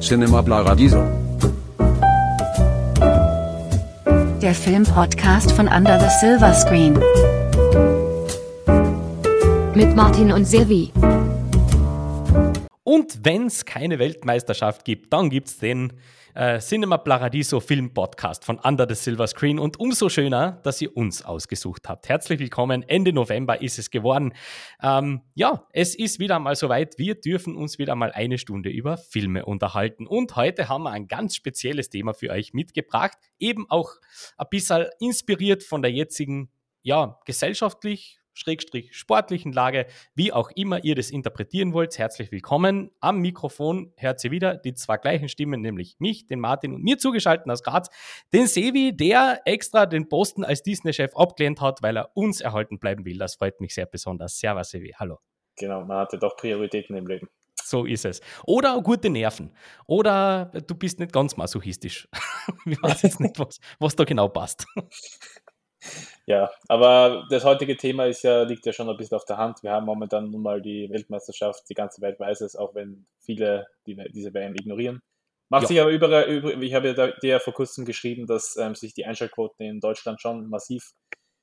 Cinema Paradiso. Der Filmpodcast von Under the Silver Screen. Mit Martin und Silvi. Und wenn es keine Weltmeisterschaft gibt, dann gibt es den äh, Cinema Paradiso Film Podcast von Under the Silver Screen. Und umso schöner, dass ihr uns ausgesucht habt. Herzlich willkommen. Ende November ist es geworden. Ähm, ja, es ist wieder mal soweit. Wir dürfen uns wieder mal eine Stunde über Filme unterhalten. Und heute haben wir ein ganz spezielles Thema für euch mitgebracht. Eben auch ein bisschen inspiriert von der jetzigen, ja, gesellschaftlich Schrägstrich sportlichen Lage, wie auch immer ihr das interpretieren wollt. Herzlich willkommen. Am Mikrofon hört ihr wieder die zwei gleichen Stimmen, nämlich mich, den Martin und mir zugeschaltet aus Graz, den Sevi, der extra den Posten als Disney-Chef abgelehnt hat, weil er uns erhalten bleiben will. Das freut mich sehr besonders. Servus, Sevi. Hallo. Genau, man hatte doch Prioritäten im Leben. So ist es. Oder gute Nerven. Oder du bist nicht ganz masochistisch. ich weiß jetzt nicht, was, was da genau passt. Ja, aber das heutige Thema ist ja, liegt ja schon ein bisschen auf der Hand. Wir haben momentan nun mal die Weltmeisterschaft, die ganze Welt weiß es, auch wenn viele die, diese WM ignorieren. Macht ja. sich aber überall, über, ich habe ja dir ja vor kurzem geschrieben, dass ähm, sich die Einschaltquoten in Deutschland schon massiv,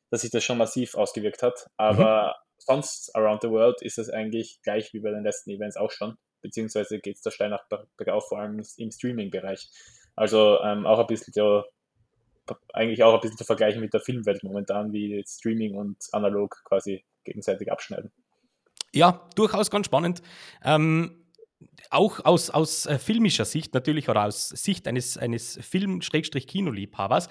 dass sich das schon massiv ausgewirkt hat. Aber mhm. sonst around the world ist es eigentlich gleich wie bei den letzten Events auch schon. Beziehungsweise geht es da steil nach bergauf, vor allem im Streaming-Bereich. Also ähm, auch ein bisschen so eigentlich auch ein bisschen zu vergleichen mit der Filmwelt momentan, wie Streaming und analog quasi gegenseitig abschneiden. Ja, durchaus ganz spannend. Ähm, auch aus, aus äh, filmischer Sicht natürlich oder aus Sicht eines, eines Film-Kinoliebhabers.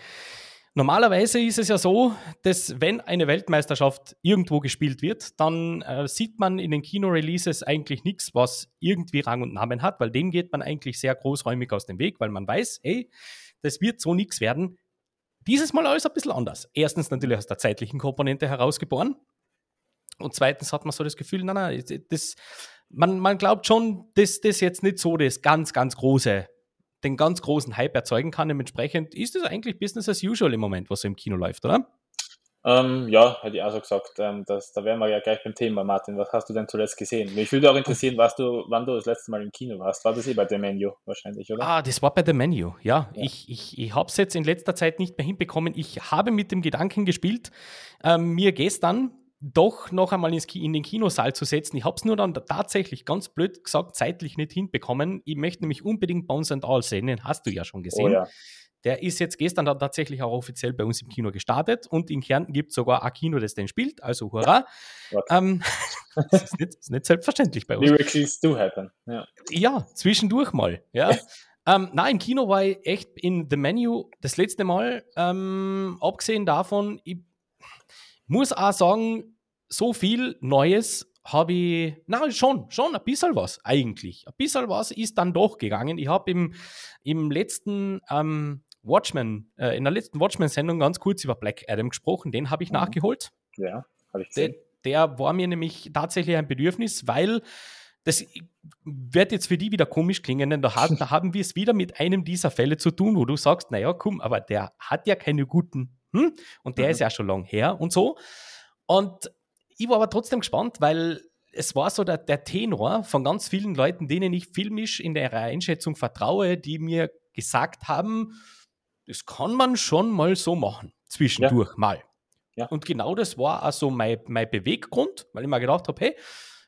Normalerweise ist es ja so, dass wenn eine Weltmeisterschaft irgendwo gespielt wird, dann äh, sieht man in den Kinoreleases eigentlich nichts, was irgendwie Rang und Namen hat, weil dem geht man eigentlich sehr großräumig aus dem Weg, weil man weiß, hey, das wird so nichts werden. Dieses Mal alles ein bisschen anders. Erstens natürlich aus der zeitlichen Komponente herausgeboren. Und zweitens hat man so das Gefühl, nein, nein, das, man, man glaubt schon, dass das jetzt nicht so das ganz, ganz große, den ganz großen Hype erzeugen kann. Dementsprechend ist es eigentlich Business as usual im Moment, was so im Kino läuft, oder? Ähm, ja, hätte ich auch so gesagt. Ähm, das, da wären wir ja gleich beim Thema, Martin. Was hast du denn zuletzt gesehen? Mich würde auch interessieren, was du, wann du das letzte Mal im Kino warst. War das eh bei The Menu wahrscheinlich, oder? Ah, das war bei The Menu, ja. ja. Ich, ich, ich habe es jetzt in letzter Zeit nicht mehr hinbekommen. Ich habe mit dem Gedanken gespielt, ähm, mir gestern doch noch einmal in den Kinosaal zu setzen. Ich habe es nur dann tatsächlich ganz blöd gesagt zeitlich nicht hinbekommen. Ich möchte nämlich unbedingt Bones and All sehen. Den hast du ja schon gesehen. Oh, ja. Der ist jetzt gestern dann tatsächlich auch offiziell bei uns im Kino gestartet und in Kärnten gibt es sogar ein Kino, das den spielt, also hurra. Ähm, das, ist nicht, ist nicht, selbstverständlich bei uns. Miracles do happen. Ja, ja zwischendurch mal. Ja. ähm, nein, im Kino war ich echt in The Menu das letzte Mal. Ähm, abgesehen davon, ich muss auch sagen, so viel Neues habe ich, na schon, schon ein bisschen was eigentlich. Ein bisschen was ist dann doch gegangen. Ich habe im, im letzten ähm, Watchmen, äh, in der letzten Watchmen-Sendung ganz kurz über Black Adam gesprochen. Den habe ich mhm. nachgeholt. Ja, habe ich gesehen. Der, der war mir nämlich tatsächlich ein Bedürfnis, weil das wird jetzt für die wieder komisch klingen, denn da, haben, da haben wir es wieder mit einem dieser Fälle zu tun, wo du sagst, naja, komm, aber der hat ja keine guten, hm? und der mhm. ist ja schon lang her und so. Und ich war aber trotzdem gespannt, weil es war so der, der Tenor von ganz vielen Leuten, denen ich filmisch in der Einschätzung vertraue, die mir gesagt haben, das kann man schon mal so machen, zwischendurch ja. mal. Ja. Und genau das war also mein, mein Beweggrund, weil ich mir gedacht habe, hey,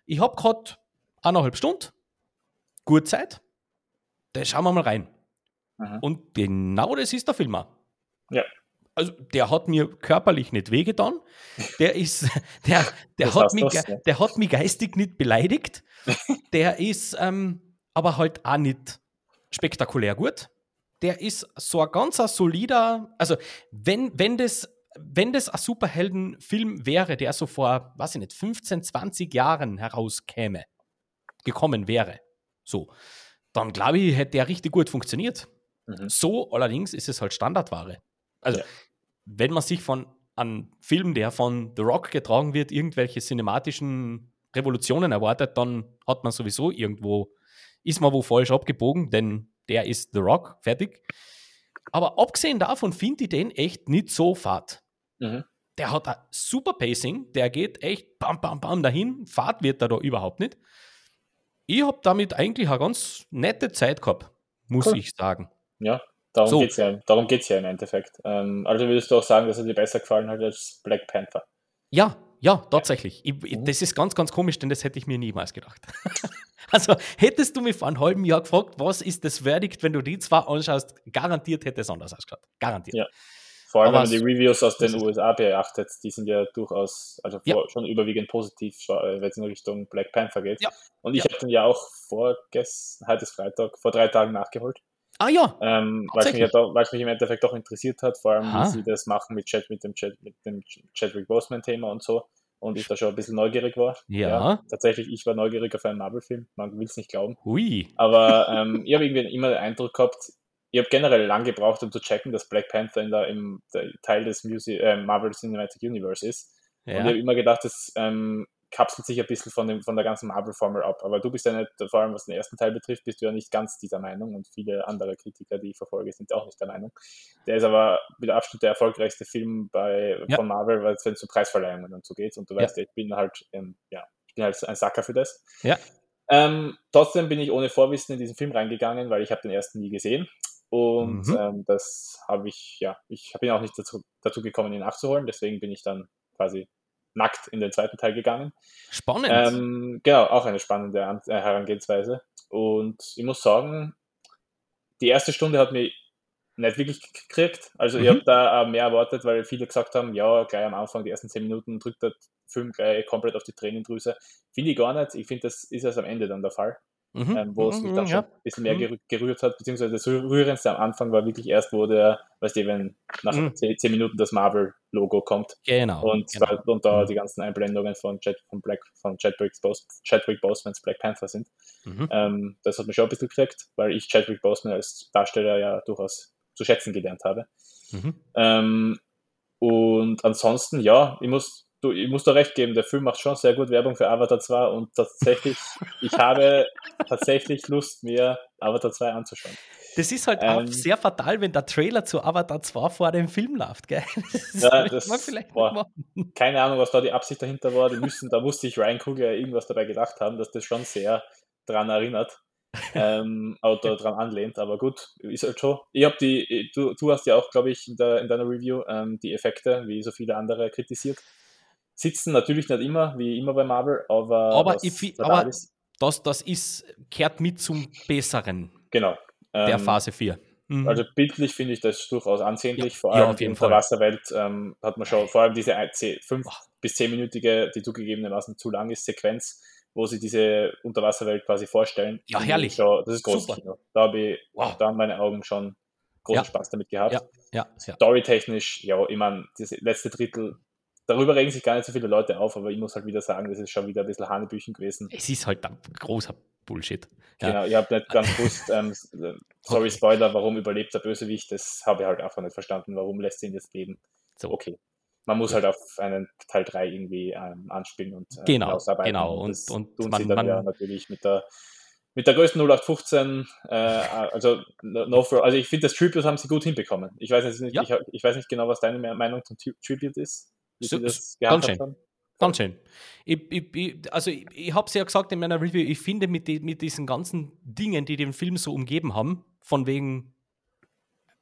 ich habe gerade eineinhalb Stunden, gute Zeit, da schauen wir mal rein. Mhm. Und genau das ist der Film Ja. Also der hat mir körperlich nicht wehgetan, der ist, der, der, hat, mich, das, ja. der hat mich geistig nicht beleidigt, der ist ähm, aber halt auch nicht spektakulär gut der ist so ein ganz solider, also wenn, wenn das wenn das ein Superheldenfilm wäre, der so vor, weiß ich nicht, 15, 20 Jahren herauskäme, gekommen wäre, so, dann glaube ich, hätte der richtig gut funktioniert. Mhm. So allerdings ist es halt Standardware. Also, ja. wenn man sich von einem Film, der von The Rock getragen wird, irgendwelche cinematischen Revolutionen erwartet, dann hat man sowieso irgendwo, ist man wo falsch abgebogen, denn der ist The Rock, fertig. Aber abgesehen davon finde ich den echt nicht so fad. Mhm. Der hat ein super Pacing, der geht echt bam, bam, bam dahin. Fahrt wird er da überhaupt nicht. Ich habe damit eigentlich eine ganz nette Zeit gehabt. muss cool. ich sagen. Ja, darum so. geht es ja, darum geht's ja im Endeffekt. Ähm, also würdest du auch sagen, dass er dir besser gefallen hat als Black Panther? Ja, ja, tatsächlich. Ich, mhm. Das ist ganz, ganz komisch, denn das hätte ich mir niemals gedacht. also hättest du mich vor einem halben Jahr gefragt, was ist das Verdict, wenn du die zwei anschaust, garantiert hätte es anders ausgeschaut. Garantiert. Ja. Vor allem, Aber wenn man die Reviews aus den USA beachtet, die sind ja durchaus, also ja. schon überwiegend positiv, wenn es in Richtung Black Panther geht. Ja. Und ich ja. habe den ja auch vorgestern, heute ist Freitag, vor drei Tagen nachgeholt. Ah ja. Ähm, weil, es mich weil es mich im Endeffekt doch interessiert hat, vor allem Aha. wie sie das machen mit, Chat, mit dem, Chat, mit dem Chadwick Boseman-Thema und so. Und ich da schon ein bisschen neugierig war. Ja. ja tatsächlich, ich war neugierig auf einen Marvel-Film. Man will es nicht glauben. Hui. Aber ähm, ich habe irgendwie immer den Eindruck gehabt, ich habe generell lang gebraucht, um zu checken, dass Black Panther in der, im der Teil des Music, äh, Marvel Cinematic Universe ist. Ja. Und ich habe immer gedacht, das ähm, kapselt sich ein bisschen von, dem, von der ganzen Marvel-Formel ab. Aber du bist ja nicht, vor allem was den ersten Teil betrifft, bist du ja nicht ganz dieser Meinung und viele andere Kritiker, die ich verfolge, sind auch nicht der Meinung. Der ist aber mit Abstand der erfolgreichste Film bei, ja. von Marvel, weil es wenn es zu Preisverleihungen und so geht. Und du weißt, ja. ich bin halt, ähm, ja, ich bin halt ein Sacker für das. Ja. Ähm, trotzdem bin ich ohne Vorwissen in diesen Film reingegangen, weil ich habe den ersten nie gesehen. Und mhm. ähm, das habe ich, ja, ich bin auch nicht dazu, dazu gekommen, ihn nachzuholen. Deswegen bin ich dann quasi nackt in den zweiten Teil gegangen. Spannend. Ähm, genau, auch eine spannende äh, Herangehensweise. Und ich muss sagen, die erste Stunde hat mich nicht wirklich gekriegt. Also mhm. ich habe da mehr erwartet, weil viele gesagt haben, ja, gleich am Anfang, die ersten zehn Minuten drückt der Film gleich komplett auf die Tränendrüse. Finde ich gar nicht. Ich finde, das ist erst am Ende dann der Fall. Mhm. Ähm, wo es mich dann mhm, ja. schon ein bisschen mehr mhm. gerührt hat, beziehungsweise das Rührendste am Anfang war wirklich erst, wo der, weißt du, wenn nach mhm. zehn, zehn, Minuten das Marvel-Logo kommt. Genau. Und, genau. und da mhm. die ganzen Einblendungen von, Jet, von, Black, von Chadwick, Bos Chadwick Bosemans Black Panther sind. Mhm. Ähm, das hat mich schon ein bisschen gekriegt, weil ich Chadwick Boseman als Darsteller ja durchaus zu schätzen gelernt habe. Ähm, und ansonsten, ja, ich muss du, ich muss da recht geben, der Film macht schon sehr gut Werbung für Avatar 2 und tatsächlich, ich habe tatsächlich Lust, mir Avatar 2 anzuschauen. Das ist halt ähm, auch sehr fatal, wenn der Trailer zu Avatar 2 vor dem Film läuft, gell? Das ja, das, boah, keine Ahnung, was da die Absicht dahinter war. Die müssen, da musste ich Ryan Coogler irgendwas dabei gedacht haben, dass das schon sehr dran erinnert. ähm, oder daran anlehnt, aber gut, ist halt schon. Ich habe die, du, du hast ja auch, glaube ich, in, der, in deiner Review ähm, die Effekte, wie so viele andere, kritisiert sitzen natürlich nicht immer, wie immer bei Marvel, aber, aber, ich, aber das, das ist, kehrt mit zum Besseren genau. der ähm, Phase 4. Mhm. Also bildlich finde ich das durchaus ansehnlich, ja, vor allem ja, in der Wasserwelt ähm, hat man schon, vor allem diese 5 bis 10-minütige, die zugegebenermaßen zu lang ist, Sequenz, wo sie diese Unterwasserwelt quasi vorstellen. Ja, herrlich. Schon, das ist groß Da habe ich, wow. da haben meine Augen schon großen ja. Spaß damit gehabt. Ja, ja. Storytechnisch, ja, ich meine, das letzte Drittel darüber regen sich gar nicht so viele Leute auf, aber ich muss halt wieder sagen, das ist schon wieder ein bisschen Hanebüchen gewesen. Es ist halt ein großer Bullshit. Ja. Genau, ich habe nicht ganz gewusst, ähm, sorry okay. Spoiler, warum überlebt der Bösewicht, das habe ich halt einfach nicht verstanden, warum lässt sie ihn jetzt leben. So. Okay. Man muss halt auf einen Teil 3 irgendwie ähm, anspielen und äh, genau, genau. Und, und, und tun man, sie dann man, ja natürlich mit der mit der größten 0815, äh, also, no for, also ich finde, das Tribute haben sie gut hinbekommen. Ich weiß nicht, ja. ich, ich, weiß nicht genau, was deine Meinung zum Tribute ist. So, ganz schön. Haben. Ganz schön. Ich, ich, ich, also ich, ich habe es ja gesagt in meiner Review, ich finde mit, die, mit diesen ganzen Dingen, die den Film so umgeben haben, von wegen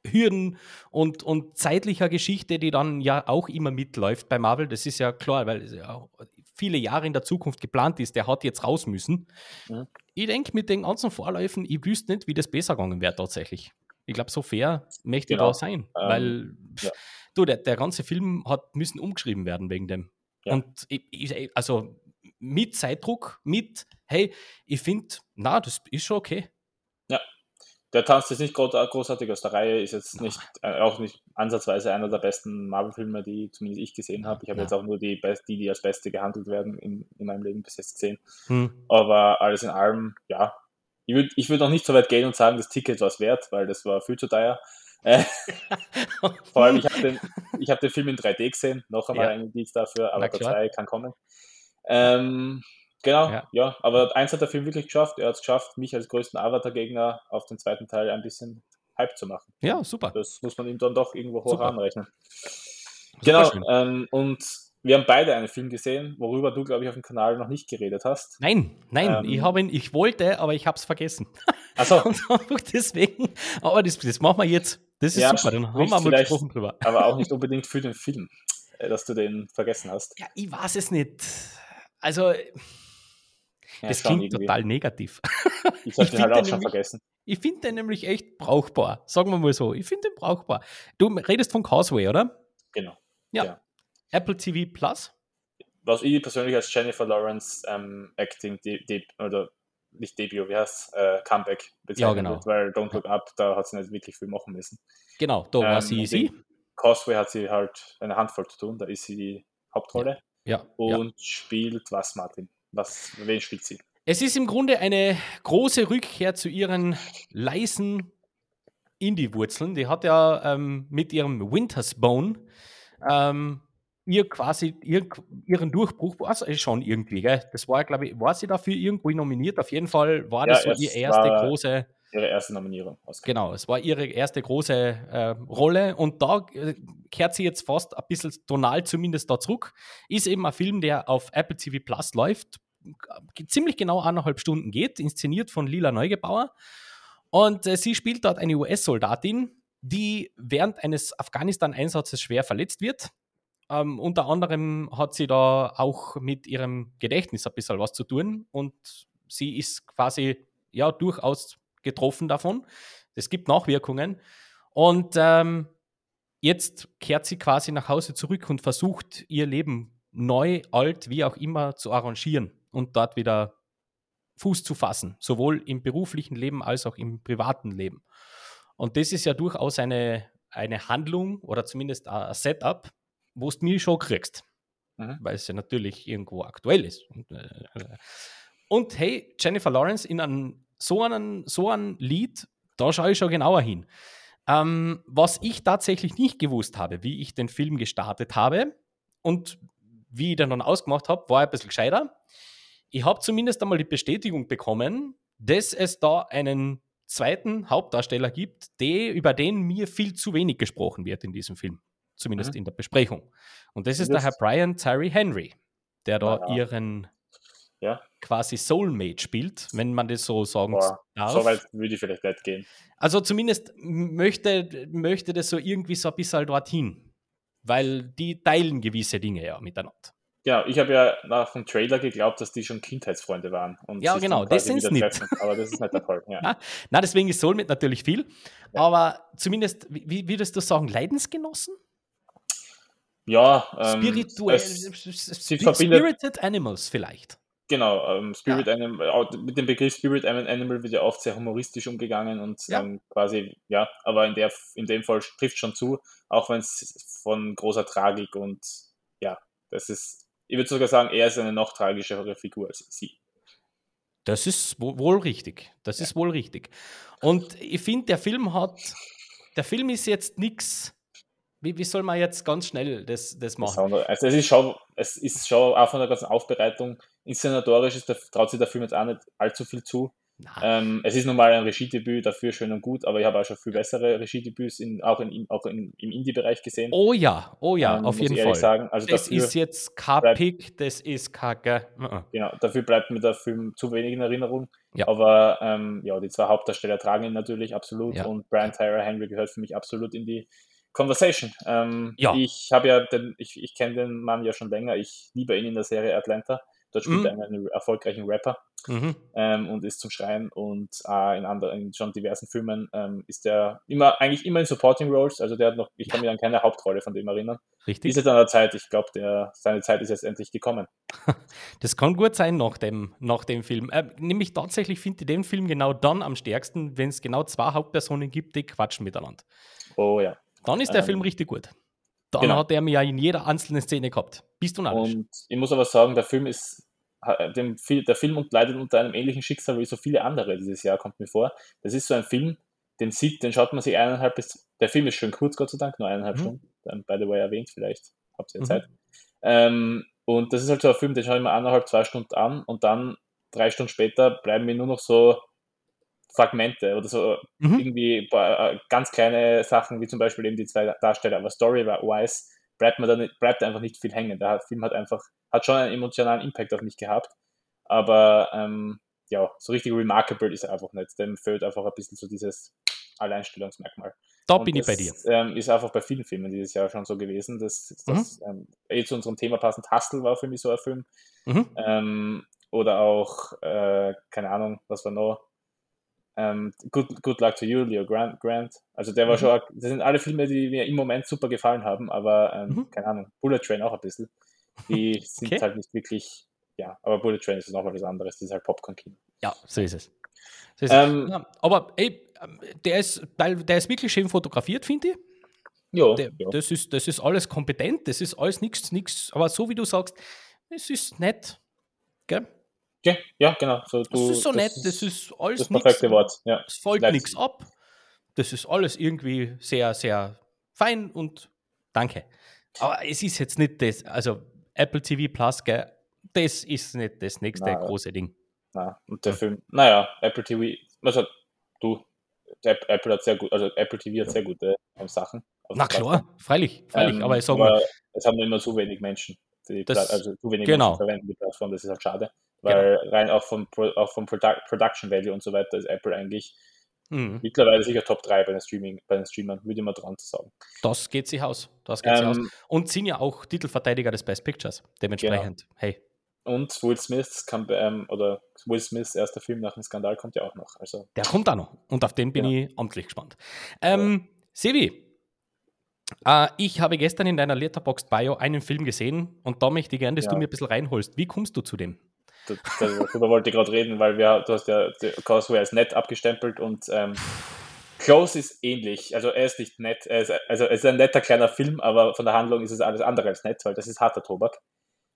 Hürden und, und zeitlicher Geschichte, die dann ja auch immer mitläuft bei Marvel, das ist ja klar, weil es ja viele Jahre in der Zukunft geplant ist, der hat jetzt raus müssen. Mhm. Ich denke, mit den ganzen Vorläufen, ich wüsste nicht, wie das besser gegangen wäre tatsächlich. Ich glaube, so fair möchte genau. ich da sein, ähm, weil ja. Du, der, der ganze Film hat müssen umgeschrieben werden wegen dem. Ja. Und ich, ich, also mit Zeitdruck, mit, hey, ich finde, na, das ist schon okay. Ja, der tanzt jetzt nicht großartig aus der Reihe, ist jetzt nicht, äh, auch nicht ansatzweise einer der besten Marvel-Filme, die zumindest ich gesehen habe. Ich habe ja. jetzt auch nur die, die, die als beste gehandelt werden in, in meinem Leben bis jetzt gesehen. Hm. Aber alles in allem, ja, ich würde ich würd noch nicht so weit gehen und sagen, das Ticket war es wert, weil das war viel zu teuer. Vor allem, ich habe den, hab den Film in 3D gesehen, noch einmal ja. ein Indiz dafür, aber der 2 kann kommen. Ähm, genau, ja. ja. aber eins hat der Film wirklich geschafft. Er hat es geschafft, mich als größten Avatar-Gegner auf den zweiten Teil ein bisschen Hype zu machen. Ja, super. Das muss man ihm dann doch irgendwo hoch super. anrechnen. Genau, ähm, und wir haben beide einen Film gesehen, worüber du, glaube ich, auf dem Kanal noch nicht geredet hast. Nein, nein, ähm, ich, habe ihn, ich wollte, aber ich habe es vergessen. Achso. deswegen, aber das, das machen wir jetzt. Das ist Ja, super, dann haben wir mal gesprochen drüber. Aber auch nicht unbedingt für den Film, äh, dass du den vergessen hast. Ja, ich weiß es nicht. Also, Ja, das klingt irgendwie. total negativ. Ich habe den halt finde auch schon nämlich- vergessen. Ich finde den nämlich echt brauchbar. Sagen wir mal so. Ich finde den brauchbar. Du redest von Causeway, oder? Genau. Apple TV Plus? Was ich persönlich als Jennifer Lawrence ähm, Acting, de, de, oder nicht Debut, wie heißt äh, Comeback bezeichnet genau. wird, weil Don't Look Up, da hat sie nicht wirklich viel machen müssen. Genau, da war Ähm, sie in Causeway hat sie halt eine Handvoll zu tun, da ist sie die Hauptrolle Ja, ja. und spielt was, Martin? Was, wen spielt sie? Es ist im Grunde eine große Rückkehr zu ihren leisen Indie-Wurzeln. Die hat ja ähm, mit ihrem Winter's Bone ähm, ihr quasi ihr, ihren Durchbruch, war es schon irgendwie, gell? Das war, glaube ich, war sie dafür irgendwo nominiert? Auf jeden Fall war das Ja, so es ihr erste große, Ihre erste Nominierung. Oscar. genau, es war ihre erste große äh, Rolle und da äh, kehrt sie jetzt fast ein bisschen tonal zumindest da zurück. Ist eben ein Film, der auf Apple TV Plus läuft, ziemlich genau eineinhalb Stunden geht, inszeniert von Lila Neugebauer. Und äh, sie spielt dort eine US-Soldatin, die während eines Afghanistan-Einsatzes schwer verletzt wird. Ähm, unter anderem hat sie da auch mit ihrem Gedächtnis ein bisschen was zu tun und sie ist quasi ja durchaus getroffen davon. Es gibt Nachwirkungen. Und ähm, jetzt kehrt sie quasi nach Hause zurück und versucht, ihr Leben neu, alt, wie auch immer zu arrangieren und dort wieder Fuß zu fassen, sowohl im beruflichen Leben als auch im privaten Leben. Und das ist ja durchaus eine, eine Handlung oder zumindest ein Setup, wo du nie schon kriegst, Mhm. weil es ja natürlich irgendwo aktuell ist. Und, äh, und hey, Jennifer Lawrence in einem, so einem so ein Lied, da schaue ich schon genauer hin. Ähm, was ich tatsächlich nicht gewusst habe, wie ich den Film gestartet habe und wie ich den dann ausgemacht habe, war ein bisschen gescheiter. Ich habe zumindest einmal die Bestätigung bekommen, dass es da einen zweiten Hauptdarsteller gibt, der, über den mir viel zu wenig gesprochen wird in diesem Film. Zumindest Mhm. in der Besprechung. Und das ist Das- der Herr Brian Tyree Henry, der da ja. ihren Ja. quasi Soulmate spielt, wenn man das so sagen Boah, darf. so weit würde ich vielleicht nicht gehen. Also zumindest möchte, möchte das so irgendwie so ein bisschen dorthin. Weil die teilen gewisse Dinge ja miteinander. Genau, ich habe ja nach dem Trailer geglaubt, dass die schon Kindheitsfreunde waren. Ja, genau, das sind's wieder nicht. Aber das ist nicht der Fall. Ja. Na, na, deswegen ist Soulmate natürlich viel. Aber zumindest, wie würdest du sagen, Leidensgenossen? Ja, ähm, Spirituell, es- Sp- verbindet- Spirited Animals vielleicht. Genau, ähm, Spirit Animal, auch mit dem Begriff Spirit Animal wird ja oft sehr humoristisch umgegangen und Ja. ähm, quasi, ja, aber in, der, in dem Fall trifft schon zu, auch wenn es von großer Tragik und ja, das ist, ich würde sogar sagen, er ist eine noch tragischere Figur als sie. Das ist wo- wohl richtig. Das ist wohl richtig. Und ich finde, der Film hat, der Film ist jetzt nichts. Wie, wie soll man jetzt ganz schnell das, das machen? Also es ist schon, es ist schon auch von der ganzen Aufbereitung, inszenatorisch ist der, traut sich der Film jetzt auch nicht allzu viel zu. Ähm, es ist nun mal ein Regiedebüt, dafür schön und gut, aber ich habe auch schon viel bessere Regiedebüts in, auch, in, auch in, im Indie-Bereich gesehen. oh ja, oh ja, ähm, auf jeden Fall. Sagen. Also das ist jetzt kein Pick, das ist kacke. Uh-uh. genau, dafür bleibt mir der Film zu wenig in Erinnerung. Ja. Aber ähm, ja, die zwei Hauptdarsteller tragen ihn natürlich absolut Ja. und Brian Tyler Henry gehört für mich absolut in die Conversation. Ähm, Ja. Ich habe ja den, ich, ich kenne den Mann ja schon länger. Ich liebe ihn in der Serie Atlanta. Dort spielt Mhm. er einen erfolgreichen Rapper. Mhm. ähm, und ist zum Schreien und äh, in anderen, in schon diversen Filmen ähm, ist er immer, eigentlich immer in Supporting Roles, also der hat noch, ich kann mich an keine Hauptrolle von dem erinnern. Richtig. Ist jetzt an der Zeit, ich glaube, seine Zeit ist jetzt endlich gekommen. Das kann gut sein nach dem, nach dem Film. Äh, nämlich tatsächlich finde ich den Film genau dann am stärksten, wenn es genau zwei Hauptpersonen gibt, die quatschen miteinander. Oh ja. Dann ist der Ähm, Film richtig gut. Dann genau. hat er mir ja in jeder einzelnen Szene gehabt. Bist du narrisch? Und ich muss aber sagen, der Film ist, dem, der Film leidet unter einem ähnlichen Schicksal wie so viele andere dieses Jahr, kommt mir vor. Das ist so ein Film, den sieht, den schaut man sich eineinhalb bis, der Film ist schön kurz, Gott sei Dank, nur eineinhalb Mhm. Stunden, by the way erwähnt, vielleicht habt ihr ja Mhm. Zeit. Ähm, und das ist halt so ein Film, den schaue ich mir eineinhalb, zwei Stunden an und dann drei Stunden später bleiben mir nur noch so Fragmente oder so Mhm. irgendwie paar, äh, ganz kleine Sachen, wie zum Beispiel eben die zwei Darsteller, aber Story-wise bleibt man dann bleibt einfach nicht viel hängen. Der Film hat einfach, hat schon einen emotionalen Impact auf mich gehabt, aber ähm, ja, so richtig remarkable ist er einfach nicht. Dem fehlt einfach ein bisschen so dieses Alleinstellungsmerkmal. Da bin ich bei dir. Ähm, ist einfach bei vielen Filmen dieses Jahr schon so gewesen. Dass, dass mhm. ähm, eh zu unserem Thema passend, Hustle war für mich so ein Film. Mhm. Ähm, oder auch, äh, keine Ahnung, was war noch? Ähm, Good, Good Luck to You, Leo Grant. Grant. Also der war mhm. schon, das sind alle Filme, die mir im Moment super gefallen haben, aber ähm, mhm. keine Ahnung, Bullet Train auch ein bisschen. Die sind okay. halt nicht wirklich, ja, aber Bullet Train ist nochmal was anderes, das ist halt Popcorn-Kino. Ja, so ist es. So ist ähm, es. Ja, aber ey, der ist, der ist wirklich schön fotografiert, finde ich. Ja, der, ja. Das, ist, das ist alles kompetent, das ist alles nichts, nichts, aber so wie du sagst, es ist nett. Gell? Ja, ja genau. So, du, das ist so das nett, das ist alles das perfekte nix, Wort. Ja. Es folgt nichts ab. Das ist alles irgendwie sehr, sehr fein und danke. Aber es ist jetzt nicht das, also Apple TV Plus, gell, das ist nicht das nächste Nein, große Ding. Nein, und der Film, naja, Apple TV, also du, Apple hat sehr gut, also Apple TV hat sehr gute ähm, Sachen. Na klar, freilich, freilich, ähm, aber ich sage mal. Es haben immer zu wenig Menschen, die das, also zu wenig genau. Menschen verwenden die Plattform, das ist halt schade. Weil genau. rein auch vom, auch vom Produ Production Value und so weiter ist Apple eigentlich mhm. mittlerweile sicher Top 3 bei den, Streaming, bei den Streamern, würde ich mal dran zu sagen. Das geht sich aus. Das geht ähm, sich aus. Und sind ja auch Titelverteidiger des Best Pictures. Dementsprechend, genau. hey. Und Will Smith kann, ähm, oder Will Smiths erster Film nach dem Skandal kommt ja auch noch. Also. Der kommt auch noch. Und auf den bin genau. ich amtlich gespannt. Ähm, ja. Sevi, äh, ich habe gestern in deiner Letterboxd Bio einen Film gesehen und da möchte ich gerne, dass ja. du mir ein bisschen reinholst. Wie kommst du zu dem? Darüber wollte ich gerade reden, weil wir, du hast ja Causeway als nett abgestempelt und ähm, Close ist ähnlich. Also er ist nicht nett, er ist, also er ist ein netter kleiner Film, aber von der Handlung ist es alles andere als nett, weil das ist harter Tobak.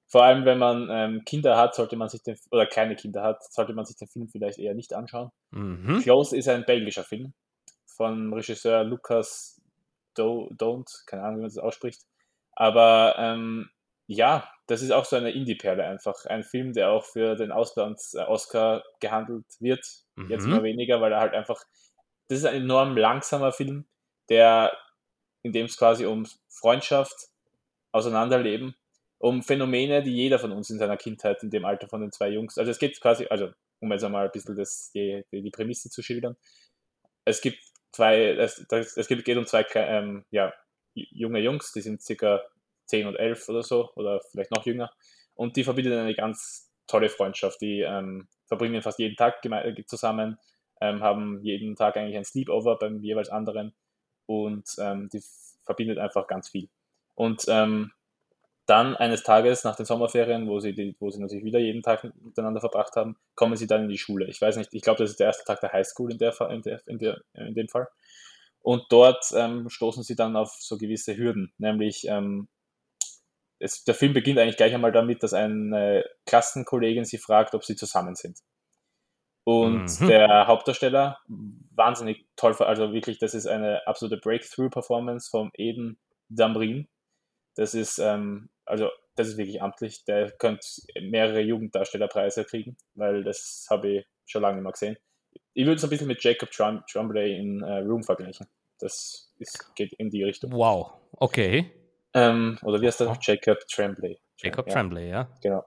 Vor allem, wenn man ähm, Kinder hat, sollte man sich den, oder kleine Kinder hat, sollte man sich den Film vielleicht eher nicht anschauen. Mhm. Close ist ein belgischer Film von Regisseur Lucas Do, Don't, keine Ahnung, wie man das ausspricht. Aber ähm, ja, das ist auch so eine Indie-Perle einfach. Ein Film, der auch für den Auslands-Oscar gehandelt wird. Mhm. Jetzt immer weniger, weil er halt einfach, das ist ein enorm langsamer Film, der, in dem es quasi um Freundschaft, Auseinanderleben, um Phänomene, die jeder von uns in seiner Kindheit in dem Alter von den zwei Jungs, also es geht quasi, also um jetzt einmal ein bisschen das, die, die Prämisse zu schildern. Es gibt zwei, es, es geht, geht um zwei ähm, ja, junge Jungs, die sind circa 10 und 11 oder so, oder vielleicht noch jünger. Und die verbindet eine ganz tolle Freundschaft. Die ähm, verbringen fast jeden Tag äh, zusammen, ähm, haben jeden Tag eigentlich ein Sleepover beim jeweils anderen und ähm, die verbindet einfach ganz viel. Und ähm, dann eines Tages nach den Sommerferien, wo sie, die, wo sie natürlich wieder jeden Tag miteinander verbracht haben, kommen sie dann in die Schule. Ich weiß nicht, ich glaube, das ist der erste Tag der Highschool in, der, in, der, in, der, in dem Fall. Und dort ähm, stoßen sie dann auf so gewisse Hürden, nämlich ähm, es, der Film beginnt eigentlich gleich einmal damit, dass eine Klassenkollegin sie fragt, ob sie zusammen sind. Und mhm. der Hauptdarsteller, wahnsinnig toll, also wirklich, das ist eine absolute Breakthrough-Performance vom Eden Damrin. Das ist, ähm, also, das ist wirklich amtlich. Der könnte mehrere Jugenddarstellerpreise kriegen, weil das habe ich schon lange mal gesehen. Ich würde es ein bisschen mit Jacob Trump, Tremblay in uh, Room vergleichen. Das ist, geht in die Richtung. Wow, okay. Ähm, oder wie heißt der? Jacob Tremblay. Jacob ja. Tremblay, ja. Genau.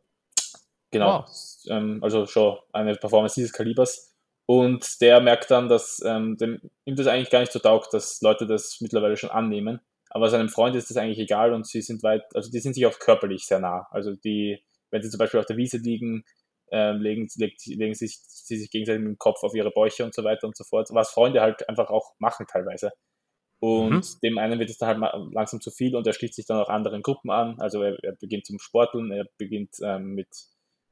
Genau. Wow. Ähm, also schon eine Performance dieses Kalibers. Und der merkt dann, dass ähm, dem, ihm das eigentlich gar nicht so taugt, dass Leute das mittlerweile schon annehmen. Aber seinem Freund ist das eigentlich egal und sie sind weit, also die sind sich auch körperlich sehr nah. Also die, wenn sie zum Beispiel auf der Wiese liegen, ähm, legen, legt, legen sich, sie sich gegenseitig mit dem Kopf auf ihre Bäuche und so weiter und so fort. Was Freunde halt einfach auch machen teilweise. Und mhm. dem einen wird es dann halt langsam zu viel und er schließt sich dann auch anderen Gruppen an. Also er, er beginnt zum Sporteln, er beginnt ähm, mit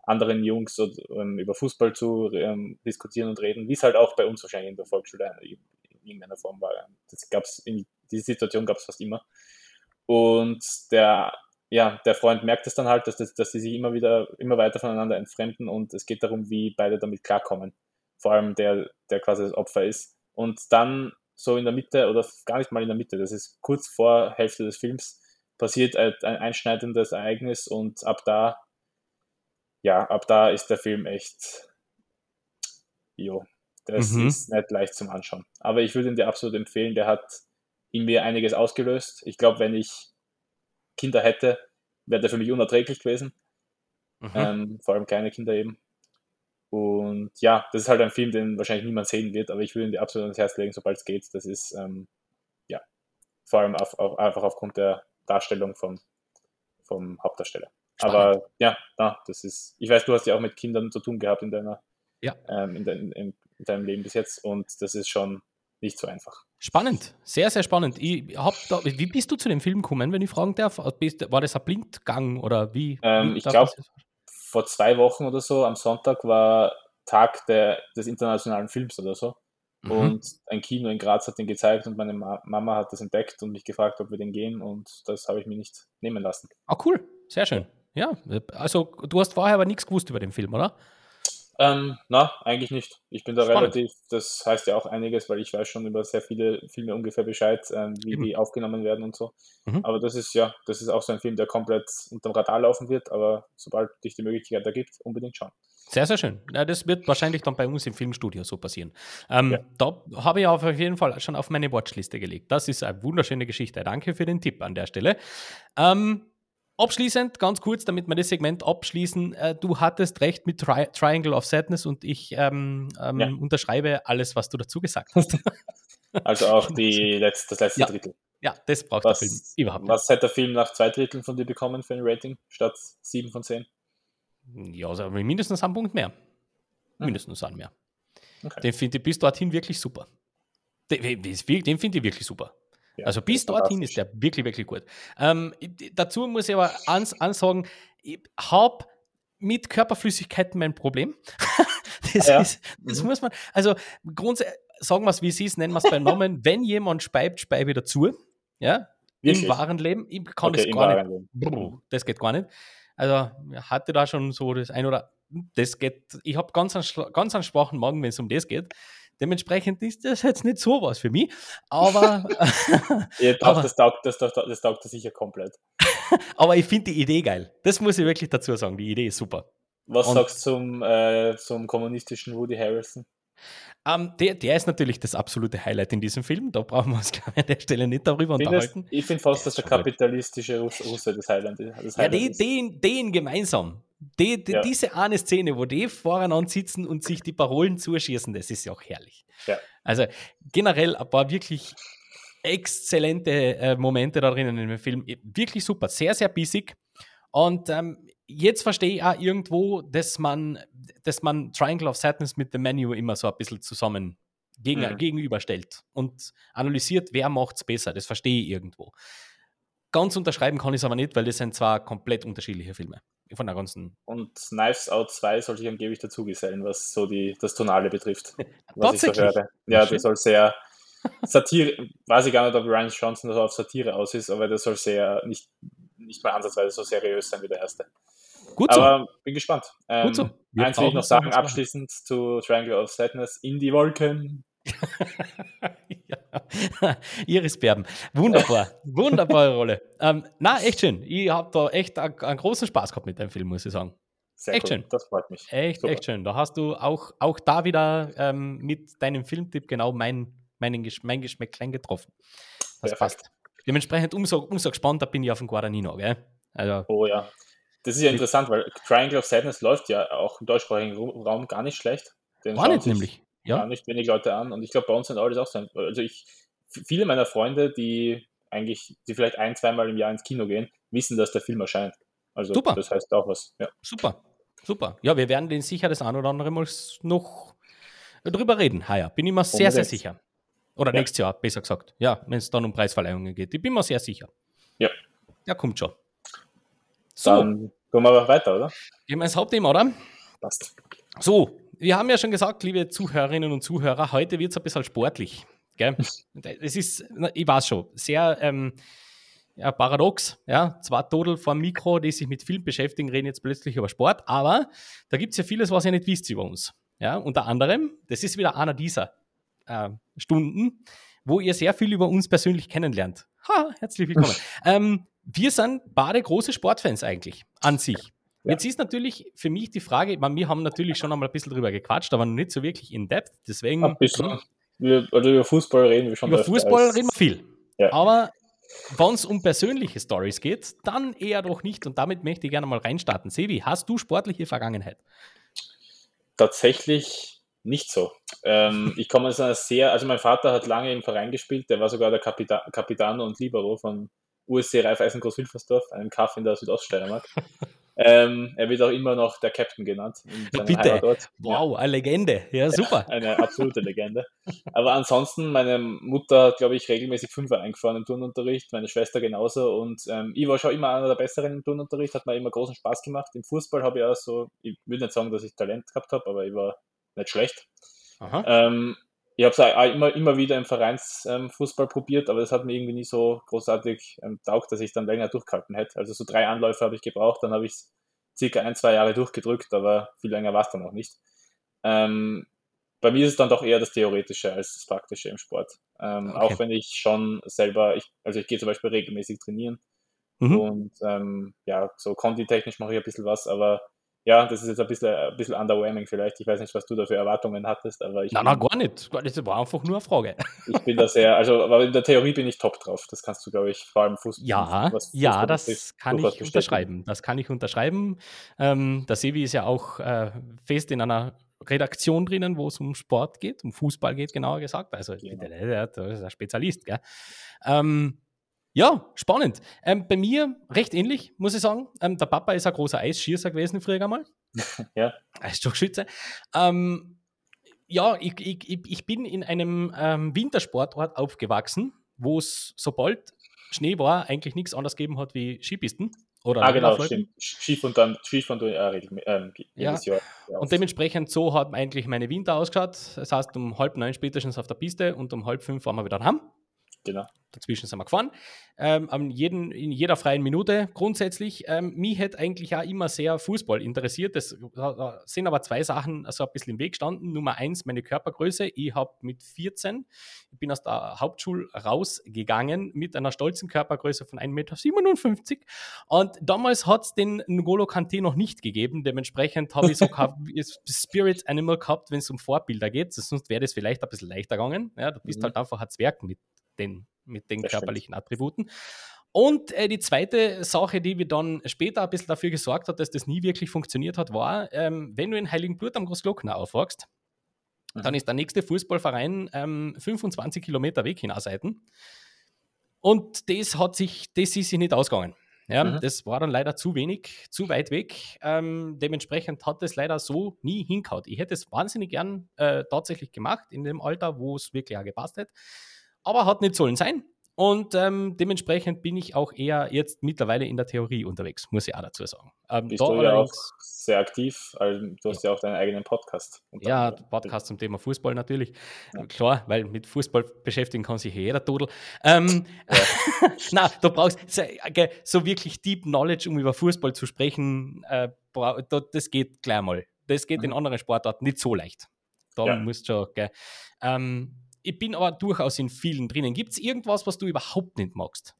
anderen Jungs und, ähm, über Fußball zu ähm, diskutieren und reden, wie es halt auch bei uns wahrscheinlich in der Volksschule in irgendeiner Form war. Das gab's in, diese Situation gab es fast immer. Und der, ja, der Freund merkt es dann halt, dass, das, dass die sich immer wieder, immer weiter voneinander entfremden und es geht darum, wie beide damit klarkommen. Vor allem der, der quasi das Opfer ist. Und dann so in der Mitte oder gar nicht mal in der Mitte, das ist kurz vor Hälfte des Films, passiert ein einschneidendes Ereignis und ab da, ja, ab da ist der Film echt, jo, das mhm. ist nicht leicht zum Anschauen. Aber ich würde ihn dir absolut empfehlen, der hat in mir einiges ausgelöst. Ich glaube, wenn ich Kinder hätte, wäre der für mich unerträglich gewesen. Mhm. Ähm, vor allem kleine Kinder eben. Und ja, das ist halt ein Film, den wahrscheinlich niemand sehen wird, aber ich würde ihn dir absolut ans Herz legen, sobald es geht. Das ist, ähm, ja, vor allem auf, auf, einfach aufgrund der Darstellung vom, vom Hauptdarsteller. Spannend. Aber ja, na, das ist, ich weiß, du hast ja auch mit Kindern zu tun gehabt in deiner, Ja. ähm, in, dein, in, in deinem Leben bis jetzt und das ist schon nicht so einfach. Spannend, sehr, sehr spannend. Ich hab da, wie bist du zu dem Film gekommen, wenn ich fragen darf? War das ein Blindgang oder wie? Ähm, ich darf glaub, das- Vor zwei Wochen oder so, am Sonntag, war Tag der, des internationalen Films oder so. Mhm. Und ein Kino in Graz hat den gezeigt und meine Ma Mama hat das entdeckt und mich gefragt, ob wir den gehen und das habe ich mir nicht nehmen lassen. Ah, cool, sehr schön. Ja, also du hast vorher aber nichts gewusst über den Film, oder? Ähm, na, eigentlich nicht. Ich bin da Spannend. relativ, das heißt ja auch einiges, weil ich weiß schon über sehr viele Filme ungefähr Bescheid, ähm, wie Eben. die aufgenommen werden und so. Mhm. Aber das ist ja, das ist auch so ein Film, der komplett unterm Radar laufen wird, aber sobald dich die Möglichkeit ergibt, unbedingt schauen. Sehr, sehr schön. Ja, das wird wahrscheinlich dann bei uns im Filmstudio so passieren. Ähm, Ja. Da habe ich auf jeden Fall schon auf meine Watchliste gelegt. Das ist eine wunderschöne Geschichte. Danke für den Tipp an der Stelle. Ähm, abschließend, ganz kurz, damit wir das Segment abschließen. Äh, du hattest recht mit Tri Triangle of Sadness und ich ähm, ähm, Ja. unterschreibe alles, was du dazu gesagt hast. Also auch die letzte, das letzte Ja. Drittel. ja, das braucht Was, der Film überhaupt nicht. was hat der Film nach zwei Dritteln von dir bekommen für ein Rating statt sieben von zehn? Ja, also mindestens einen Punkt mehr. Hm. Mindestens einen mehr. Okay. Den finde ich bis dorthin wirklich super. Den, den, den finde ich wirklich super. Ja, also bis dorthin ist der wirklich, wirklich gut. Ähm, dazu muss ich aber ans, ansagen, ich habe mit Körperflüssigkeiten mein Problem. das, Ja. ist, das Mhm. muss man, also grundsätzlich, sagen wir es wie es ist, nennen wir es beim Namen, wenn jemand speibt, speibe ich dazu. Ja, Wirklich? im wahren Leben. Ich kann Okay, das gar nicht. Brr, das geht gar nicht. Also hatte da schon so das ein oder das geht. Ich habe ganz, einen ganz einen schwachen Magen, wenn es um das geht. Dementsprechend ist das jetzt nicht so was für mich. Aber, Ja, Aber- das, taugt, das, das, das taugt sicher komplett. aber ich finde die Idee geil. Das muss ich wirklich dazu sagen. Die Idee ist super. Was Und- sagst du zum, äh, zum kommunistischen Woody Harrelson? Ähm, der, der ist natürlich das absolute Highlight in diesem Film. Da brauchen wir uns glaube ich, an der Stelle nicht darüber Findest, unterhalten. ich finde fast, dass der kapitalistische Russ, Russe das Highland, das Ja, Highlight die, ist. den, den gemeinsam. Die, die, Ja. Diese eine Szene, wo die voreinander sitzen und sich die Parolen zuschießen, das ist ja auch herrlich. Ja. Also generell ein paar wirklich exzellente äh, Momente da drinnen in dem Film. Wirklich super, sehr, sehr bissig. Und ähm, jetzt verstehe ich auch irgendwo, dass man, dass man Triangle of Sadness mit The Menu immer so ein bisschen zusammen gegen, Mhm. gegenüberstellt und analysiert, wer macht es besser. Das verstehe ich irgendwo. Ganz unterschreiben kann ich es aber nicht, weil das sind zwar komplett unterschiedliche Filme. Von der ganzen. Und Knives Out 2 soll sich angeblich dazugesellen, was so die, das Tonale betrifft. Was ich so höre. Ja, der soll sehr Satire, weiß ich gar nicht, ob Ryan Johnson so auf Satire aus ist, aber der soll sehr, nicht, nicht mal ansatzweise so seriös sein wie der erste. Gut so. Aber bin gespannt. Ähm, Gut so. Wir Eins will ich noch sagen, abschließend zu Triangle of Sadness, in die Wolken. ja. Iris Berben. Wunderbar. Wunderbare Rolle. Ähm, na, echt schön. Ich habe da echt einen, einen großen Spaß gehabt mit dem Film, muss ich sagen. Sehr Echt cool. schön. Das freut mich. Echt, Super. echt schön. Da hast du auch, auch da wieder ähm, mit deinem Filmtipp genau mein, meinen Gesch mein Geschmäcklein getroffen. Das Perfekt. passt. Dementsprechend umso, umso gespannter bin ich auf den Guadagnino, gell? Also, Oh ja. Das ist ja interessant, weil Triangle of Sadness läuft ja auch im deutschsprachigen Raum gar nicht schlecht. Den gar nicht sich nämlich. Gar Ja, nicht wenig Leute an. Und ich glaube, bei uns sind alles auch so. Also ich, viele meiner Freunde, die eigentlich, die vielleicht ein, zweimal im Jahr ins Kino gehen, wissen, dass der Film erscheint. Also Super. das heißt auch was. Ja. super. Super. Ja, wir werden den sicher das ein oder andere Mal noch drüber reden. Heuer. Bin ich mir sehr, sehr sicher. Oder Ja. nächstes Jahr, besser gesagt. Ja, wenn es dann um Preisverleihungen geht. Ich bin mir sehr sicher. Ja. Ja, kommt schon. So, Dann gehen wir aber weiter, oder? gehen wir ins Hauptthema, oder? Passt. So, wir haben ja schon gesagt, liebe Zuhörerinnen und Zuhörer, heute wird es ein bisschen sportlich. Gell? Es ist, ich weiß schon, sehr ähm, ja, paradox. Ja? Zwei Todel vor dem Mikro, die sich mit Film beschäftigen, reden jetzt plötzlich über Sport, aber da gibt es ja vieles, was ihr nicht wisst über uns. Ja? Unter anderem, das ist wieder einer dieser äh, Stunden, wo ihr sehr viel über uns persönlich kennenlernt. Ha, herzlich willkommen. ähm, wir sind beide große Sportfans eigentlich, an sich. Ja. Jetzt ist natürlich für mich die Frage, meine, wir haben natürlich schon einmal ein bisschen drüber gequatscht, aber nicht so wirklich in depth. Deswegen Ein bisschen. Wir, also über Fußball reden wir schon über Fußball als- reden wir viel. Ja. Aber wenn es um persönliche Stories geht, dann eher doch nicht. Und damit möchte ich gerne mal reinstarten. Sevi, hast du sportliche Vergangenheit? Tatsächlich nicht so. Ähm, ich komme aus einer sehr, also mein Vater hat lange im Verein gespielt, der war sogar der Kapita Capitano und Libero von USC Raiffeisen Groß-Wilfersdorf, einem Kaff in der Südoststeiermark. Ähm, er wird auch immer noch der Captain genannt. Ja, bitte. Wow, eine Legende. Ja, super. eine absolute Legende. Aber ansonsten, meine Mutter hat, glaube ich, regelmäßig Fünfer eingefahren im Turnunterricht, meine Schwester genauso. Und ähm, ich war schon immer einer der Besseren im Turnunterricht, hat mir immer großen Spaß gemacht. Im Fußball habe ich auch so, ich will nicht sagen, dass ich Talent gehabt habe, aber ich war nicht schlecht. Ähm, ich habe es immer, immer wieder im Vereinsfußball ähm, probiert, aber das hat mir irgendwie nie so großartig ähm, taugt, dass ich dann länger durchgehalten hätte. Also so drei Anläufe habe ich gebraucht, dann habe ich es circa ein, zwei Jahre durchgedrückt, aber viel länger war es dann auch nicht. Ähm, bei mir ist es dann doch eher das Theoretische als das Praktische im Sport. Ähm, okay. Auch wenn ich schon selber, ich, also ich gehe zum Beispiel regelmäßig trainieren mhm. und ähm, ja, so kontitechnisch mache ich ein bisschen was, aber ja, das ist jetzt ein bisschen, ein bisschen underwhelming vielleicht. Ich weiß nicht, was du da für Erwartungen hattest, aber ich. Nein, nein, gar nicht. Das war einfach nur eine Frage. Ich bin da sehr, also, aber in der Theorie bin ich top drauf. Das kannst du, glaube ich, vor allem Fußball. Ja, Fußball ja, das betrifft, kann ich unterschreiben. Das kann ich unterschreiben. Ähm, der Sevi ist ja auch äh, fest in einer Redaktion drinnen, wo es um Sport geht, um Fußball geht, genauer gesagt. Also, genau. der, der, ist ein Spezialist, gell? Ähm, ja, spannend. Ähm, bei mir recht ähnlich, muss ich sagen. Ähm, der Papa ist ein großer Eisschießer gewesen früher einmal. ja. Eisstockschütze. Ähm, ja, ich, ich, ich bin in einem ähm, Wintersportort aufgewachsen, wo es sobald Schnee war, eigentlich nichts anderes gegeben hat wie Skipisten. Oder ah, genau, stimmt. Skif und dann Skif und äh, ähm, ja. Jahr. Und dementsprechend so hat eigentlich meine Winter ausgeschaut. Das heißt, um halb neun spätestens auf der Piste und um halb fünf waren wir wieder daheim. Genau. Dazwischen sind wir gefahren. Ähm, jeden, in jeder freien Minute grundsätzlich. Ähm, mich hätte eigentlich auch immer sehr Fußball interessiert. Das da sind aber zwei Sachen so ein bisschen im Weg gestanden. Nummer eins, meine Körpergröße. Ich habe mit 14, ich bin aus der Hauptschule rausgegangen mit einer stolzen Körpergröße von 1,57 Meter. Und damals hat es den N'Golo Kante noch nicht gegeben. Dementsprechend habe ich so Spirit Animal gehabt, wenn es um Vorbilder geht. Sonst wäre das vielleicht ein bisschen leichter gegangen. Ja, du bist mhm. halt einfach ein Zwerg mit den, mit den das körperlichen stimmt. Attributen. Und äh, die zweite Sache, die wir dann später ein bisschen dafür gesorgt hat, dass das nie wirklich funktioniert hat, war, ähm, wenn du in Heiligenblut am Großglockner aufwachst, mhm. dann ist der nächste Fußballverein ähm, 25 Kilometer weg hinausseiten. Und das hat sich, das ist sich nicht ausgegangen. Ja, mhm. Das war dann leider zu wenig, zu weit weg. Ähm, dementsprechend hat es leider so nie hinkaut. Ich hätte es wahnsinnig gern äh, tatsächlich gemacht in dem Alter, wo es wirklich auch gepasst hätte aber hat nicht sollen sein. Und ähm, dementsprechend bin ich auch eher jetzt mittlerweile in der Theorie unterwegs, muss ich auch dazu sagen. Ähm, Bist du ja auch sehr aktiv, also du hast ja auch deinen eigenen Podcast. Ja, Podcast zum Thema Fußball natürlich. Ja. Klar, weil mit Fußball beschäftigen kann sich jeder Todel. Ähm, ja. Na, du brauchst so wirklich Deep Knowledge, um über Fußball zu sprechen, äh, das geht gleich mal. Das geht mhm. in anderen Sportarten nicht so leicht. Da ja. musst du schon, ähm, ich bin aber durchaus in vielen drinnen. Gibt es irgendwas, was du überhaupt nicht magst?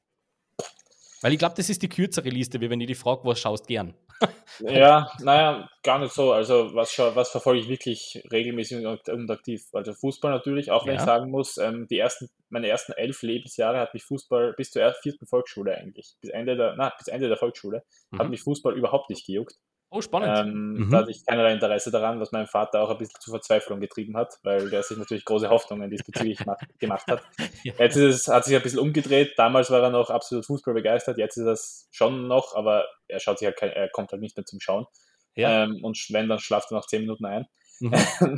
Weil ich glaube, das ist die kürzere Liste, wie wenn ich die frage, was schaust gern. ja, naja, gar nicht so. Also was, was verfolge ich wirklich regelmäßig und aktiv? Also Fußball natürlich, auch wenn ja. ich sagen muss, ähm, die ersten, meine ersten elf Lebensjahre hat mich Fußball bis zur vierten Volksschule eigentlich, bis Ende der, na, bis Ende der Volksschule, mhm. hat mich Fußball überhaupt nicht gejuckt. Oh, spannend. Ähm, mhm. Da hatte ich keinerlei Interesse daran, was mein Vater auch ein bisschen zur Verzweiflung getrieben hat, weil der sich natürlich große Hoffnungen diesbezüglich gemacht hat. ja. Jetzt ist es, hat sich ein bisschen umgedreht. Damals war er noch absolut Fußball begeistert, jetzt ist das schon noch, aber er schaut sich halt kein, er kommt halt nicht mehr zum Schauen. Ja. Ähm, und wenn, dann schlaft er nach zehn Minuten ein. Mhm.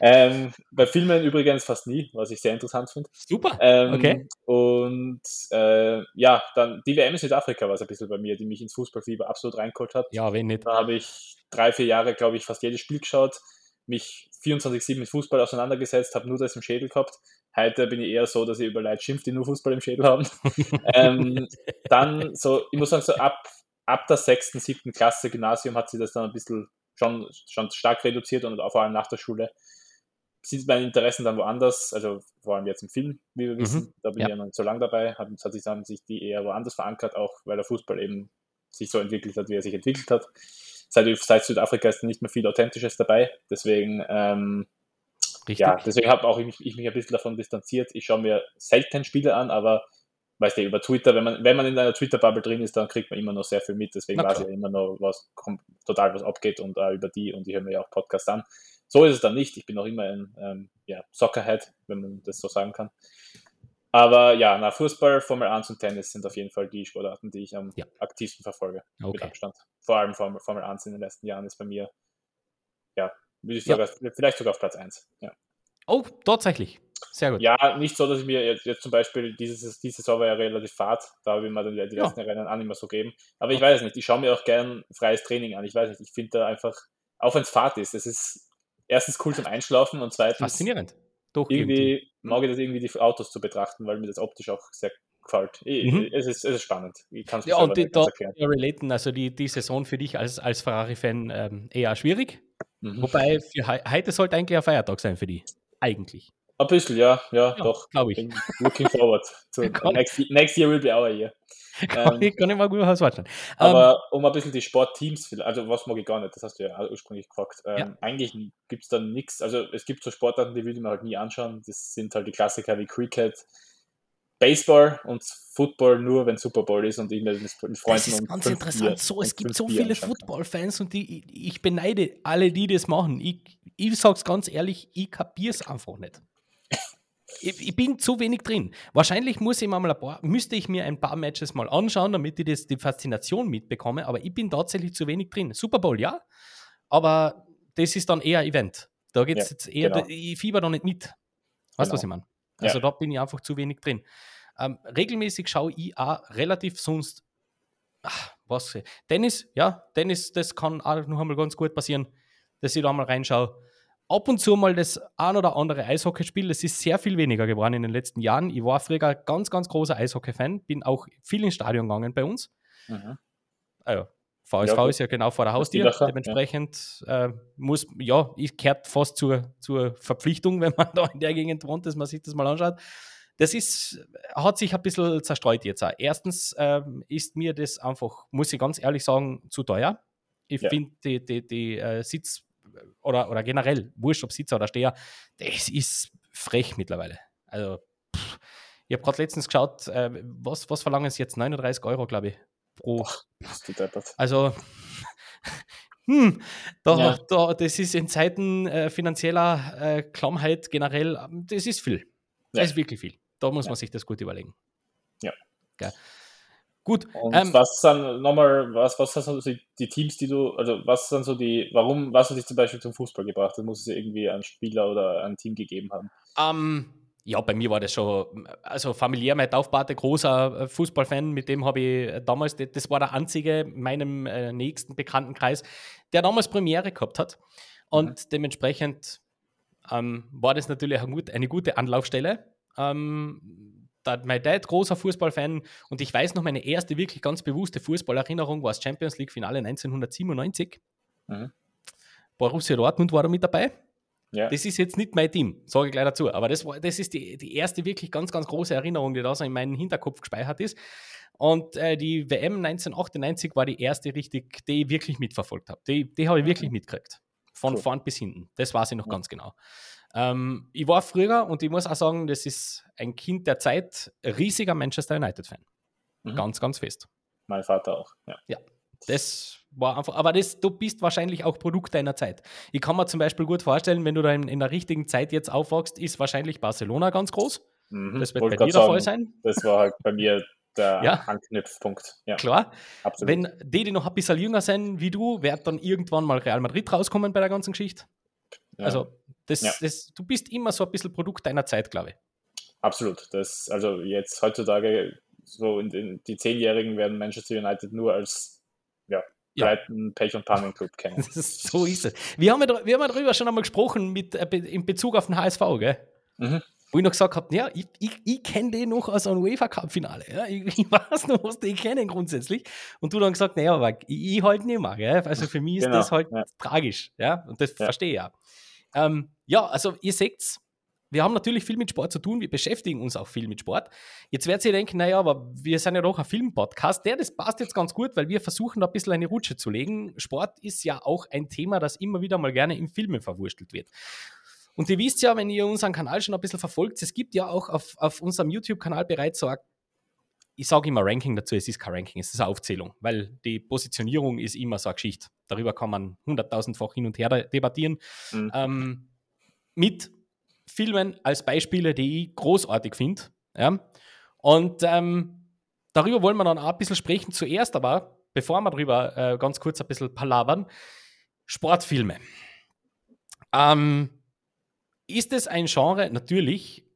ähm, bei Filmen übrigens fast nie, was ich sehr interessant finde. Super. Ähm, okay. Und äh, ja, dann die WM in Südafrika war es ein bisschen bei mir, die mich ins Fußballfieber absolut reingeholt hat. Ja, wenn nicht. Da habe ich drei, vier Jahre, glaube ich, fast jedes Spiel geschaut, mich 24-7 mit Fußball auseinandergesetzt, habe nur das im Schädel gehabt. Heute bin ich eher so, dass ich über Leute schimpft, die nur Fußball im Schädel haben. ähm, dann so, ich muss sagen, so ab, ab der sechsten, siebten Klasse Gymnasium hat sich das dann ein bisschen schon, schon stark reduziert und vor allem nach der Schule sind meine Interessen dann woanders, also vor allem jetzt im Film, wie wir wissen, mhm. da bin ja. ich ja noch nicht so lange dabei, hat, hat sich dann sich die eher woanders verankert, auch weil der Fußball eben sich so entwickelt hat, wie er sich entwickelt hat. Seit, seit Südafrika ist nicht mehr viel Authentisches dabei, deswegen ähm. Ja, deswegen habe auch ich, ich mich ein bisschen davon distanziert. Ich schaue mir selten Spiele an, aber weißt du, über Twitter, wenn man, wenn man in einer Twitter-Bubble drin ist, dann kriegt man immer noch sehr viel mit. Deswegen weiß ich immer noch, was kommt, total was abgeht und uh, über die und ich höre mir ja auch Podcasts an. So ist es dann nicht. Ich bin auch immer ein ähm, ja, Soccerhead, wenn man das so sagen kann. Aber ja, na, Fußball, Formel 1 und Tennis sind auf jeden Fall die Sportarten, die ich am ja. aktivsten verfolge. Okay. Mit Abstand. Vor allem Formel, Formel 1 in den letzten Jahren ist bei mir, ja, würde ich sogar, ja. vielleicht sogar auf Platz 1. Ja. Oh, tatsächlich. Sehr gut. Ja, nicht so, dass ich mir jetzt, jetzt zum Beispiel, dieses, diese Saison war ja relativ fad, da habe ich mir dann die letzten ja. Rennen auch nicht mehr so geben. Aber ich weiß es nicht, ich schaue mir auch gern freies Training an. Ich weiß nicht, ich finde da einfach, auch wenn es Fahrt ist, es ist erstens cool zum Einschlafen und zweitens. Faszinierend. Doch, irgendwie, irgendwie mag ich das irgendwie die Autos zu betrachten, weil mir das optisch auch sehr gefällt. Mhm. Es, ist, es ist spannend. Ich kann es ja, und die, da relaten, also die, die Saison für dich als, als Ferrari-Fan ähm, eher schwierig. Mhm. Wobei für heute sollte eigentlich ein Feiertag sein für die. Eigentlich. Ein bisschen, ja, ja, ja doch. Glaube ich. looking forward. to next, next year will be our year. kann, ähm, ich, kann ich mal gut vorstellen. Aber um, um ein bisschen die Sportteams, also was mag ich gar nicht, das hast du ja ursprünglich gefragt. Ähm, ja. Eigentlich gibt es da nichts, also es gibt so Sportarten, die würde ich mir halt nie anschauen. Das sind halt die Klassiker wie Cricket, Baseball und Football nur, wenn Super Bowl ist und ich mit Freunden Das ist ganz interessant. so, es gibt so viele Football-Fans und die, ich beneide alle, die das machen. Ich, ich sag's ganz ehrlich, ich kapier's einfach nicht. Ich, ich, bin zu wenig drin. Wahrscheinlich muss ich mal ein paar, müsste ich mir ein paar Matches mal anschauen, damit ich das, die Faszination mitbekomme, aber ich bin tatsächlich zu wenig drin. Super Bowl, ja, aber das ist dann eher Event. Da geht es ja, jetzt eher, genau. ich fieber da nicht mit. Weißt du, genau. was ich meine? Also ja. da bin ich einfach zu wenig drin. Ähm, regelmäßig schaue ich auch relativ sonst, ach, was, Tennis, ja, Tennis, das kann auch noch einmal ganz gut passieren, dass ich da mal reinschaue. Ab und zu mal das ein oder andere Eishockeyspiel, das ist sehr viel weniger geworden in den letzten Jahren. Ich war früher ganz, ganz großer Eishockey-Fan, bin auch viel ins Stadion gegangen bei uns. Mhm. Also, VSV ja, ist ja genau vor der Haustür. Dementsprechend ja. Äh, muss, ja, ich kehrt fast zur, zur Verpflichtung, wenn man da in der Gegend wohnt, dass man sich das mal anschaut. Das ist, hat sich ein bisschen zerstreut jetzt auch. Erstens ähm, ist mir das einfach, muss ich ganz ehrlich sagen, zu teuer. Ich ja. finde die, die, die äh, Sitz- oder, oder generell, wurscht ob Sitzer oder Steher, das ist frech mittlerweile. Also, pff, ich habe gerade letztens geschaut, äh, was, was verlangen sie jetzt? 39 Euro, glaube ich, pro. Also, hm, da, ja. da, das ist in Zeiten äh, finanzieller äh, Klammheit generell, ähm, das ist viel. Das ja. ist wirklich viel. Da muss ja. man sich das gut überlegen. Ja. Geil. Gut. Und ähm, was dann nochmal, was, was sind so die Teams, die du, also was sind so die, warum, was hat dich zum Beispiel zum Fußball gebracht? Da muss es ja irgendwie einen Spieler oder ein Team gegeben haben. Ähm, ja, bei mir war das schon, also familiär, mein Taufpate, großer äh, Fußballfan, mit dem habe ich äh, damals, das war der einzige in meinem äh, nächsten Bekanntenkreis, der damals Premiere gehabt hat. Und mhm. dementsprechend ähm, war das natürlich eine gute Anlaufstelle. Ähm, da, mein Dad, großer Fußballfan, und ich weiß noch, meine erste wirklich ganz bewusste Fußballerinnerung war das Champions League-Finale 1997. Mhm. Borussia Dortmund war da mit dabei. Ja. Das ist jetzt nicht mein Team, sage ich gleich dazu. Aber das, war, das ist die, die erste wirklich ganz, ganz große Erinnerung, die da so in meinem Hinterkopf gespeichert ist. Und äh, die WM 1998 war die erste richtig, die ich wirklich mitverfolgt habe. Die, die habe ich wirklich mitgekriegt. Von cool. vorn bis hinten. Das weiß ich noch ja. ganz genau. Ähm, ich war früher, und ich muss auch sagen, das ist ein Kind der Zeit, riesiger Manchester United-Fan. Mhm. Ganz, ganz fest. Mein Vater auch, ja. Ja, das war einfach, aber das, du bist wahrscheinlich auch Produkt deiner Zeit. Ich kann mir zum Beispiel gut vorstellen, wenn du da in, in der richtigen Zeit jetzt aufwachst, ist wahrscheinlich Barcelona ganz groß. Mhm. Das wird Wollte bei dir der Fall sein. Das war halt bei mir der ja. Anknüpfpunkt. Ja. Klar. Absolut. Wenn die, die noch ein bisschen jünger sind wie du, wird dann irgendwann mal Real Madrid rauskommen bei der ganzen Geschichte. Ja. Also, das, ja. das, du bist immer so ein bisschen Produkt deiner Zeit, glaube ich. Absolut. Das, also jetzt heutzutage, so in, in die Zehnjährigen werden Manchester United nur als ja, ja. Pech- und Pannenclub kennen. so ist es. Wir haben, ja, wir haben ja darüber schon einmal gesprochen mit, äh, in Bezug auf den HSV, gell? Mhm. Wo ich noch gesagt habe, ja, ich, ich, ich kenne den noch aus einem UEFA Cup-Finale. Ja? Ich, ich, weiß noch, was die kennen grundsätzlich. Und du dann gesagt, naja, aber ich, ich halt nicht mehr. Gell? Also für mich ist genau, das halt ja. tragisch. Ja? Und das verstehe ich ja. Ähm, ja, also ihr seht's, wir haben natürlich viel mit Sport zu tun, wir beschäftigen uns auch viel mit Sport. Jetzt werdet ihr denken, naja, aber wir sind ja doch ein Filmpodcast. Der, das passt jetzt ganz gut, weil wir versuchen da ein bisschen eine Rutsche zu legen. Sport ist ja auch ein Thema, das immer wieder mal gerne in Filmen verwurstelt wird. Und ihr wisst ja, wenn ihr unseren Kanal schon ein bisschen verfolgt, es gibt ja auch auf, auf unserem YouTube-Kanal bereits so ein, ich sage immer Ranking dazu, es ist kein Ranking, es ist eine Aufzählung, weil die Positionierung ist immer so eine Geschichte. Darüber kann man hunderttausendfach hin und her debattieren. Mhm. Ähm, mit Filmen als Beispiele, die ich großartig finde. Ja? Und ähm, darüber wollen wir dann auch ein bisschen sprechen. Zuerst aber, bevor wir darüber äh, ganz kurz ein bisschen palavern, Sportfilme. Ähm, ist es ein Genre? Natürlich,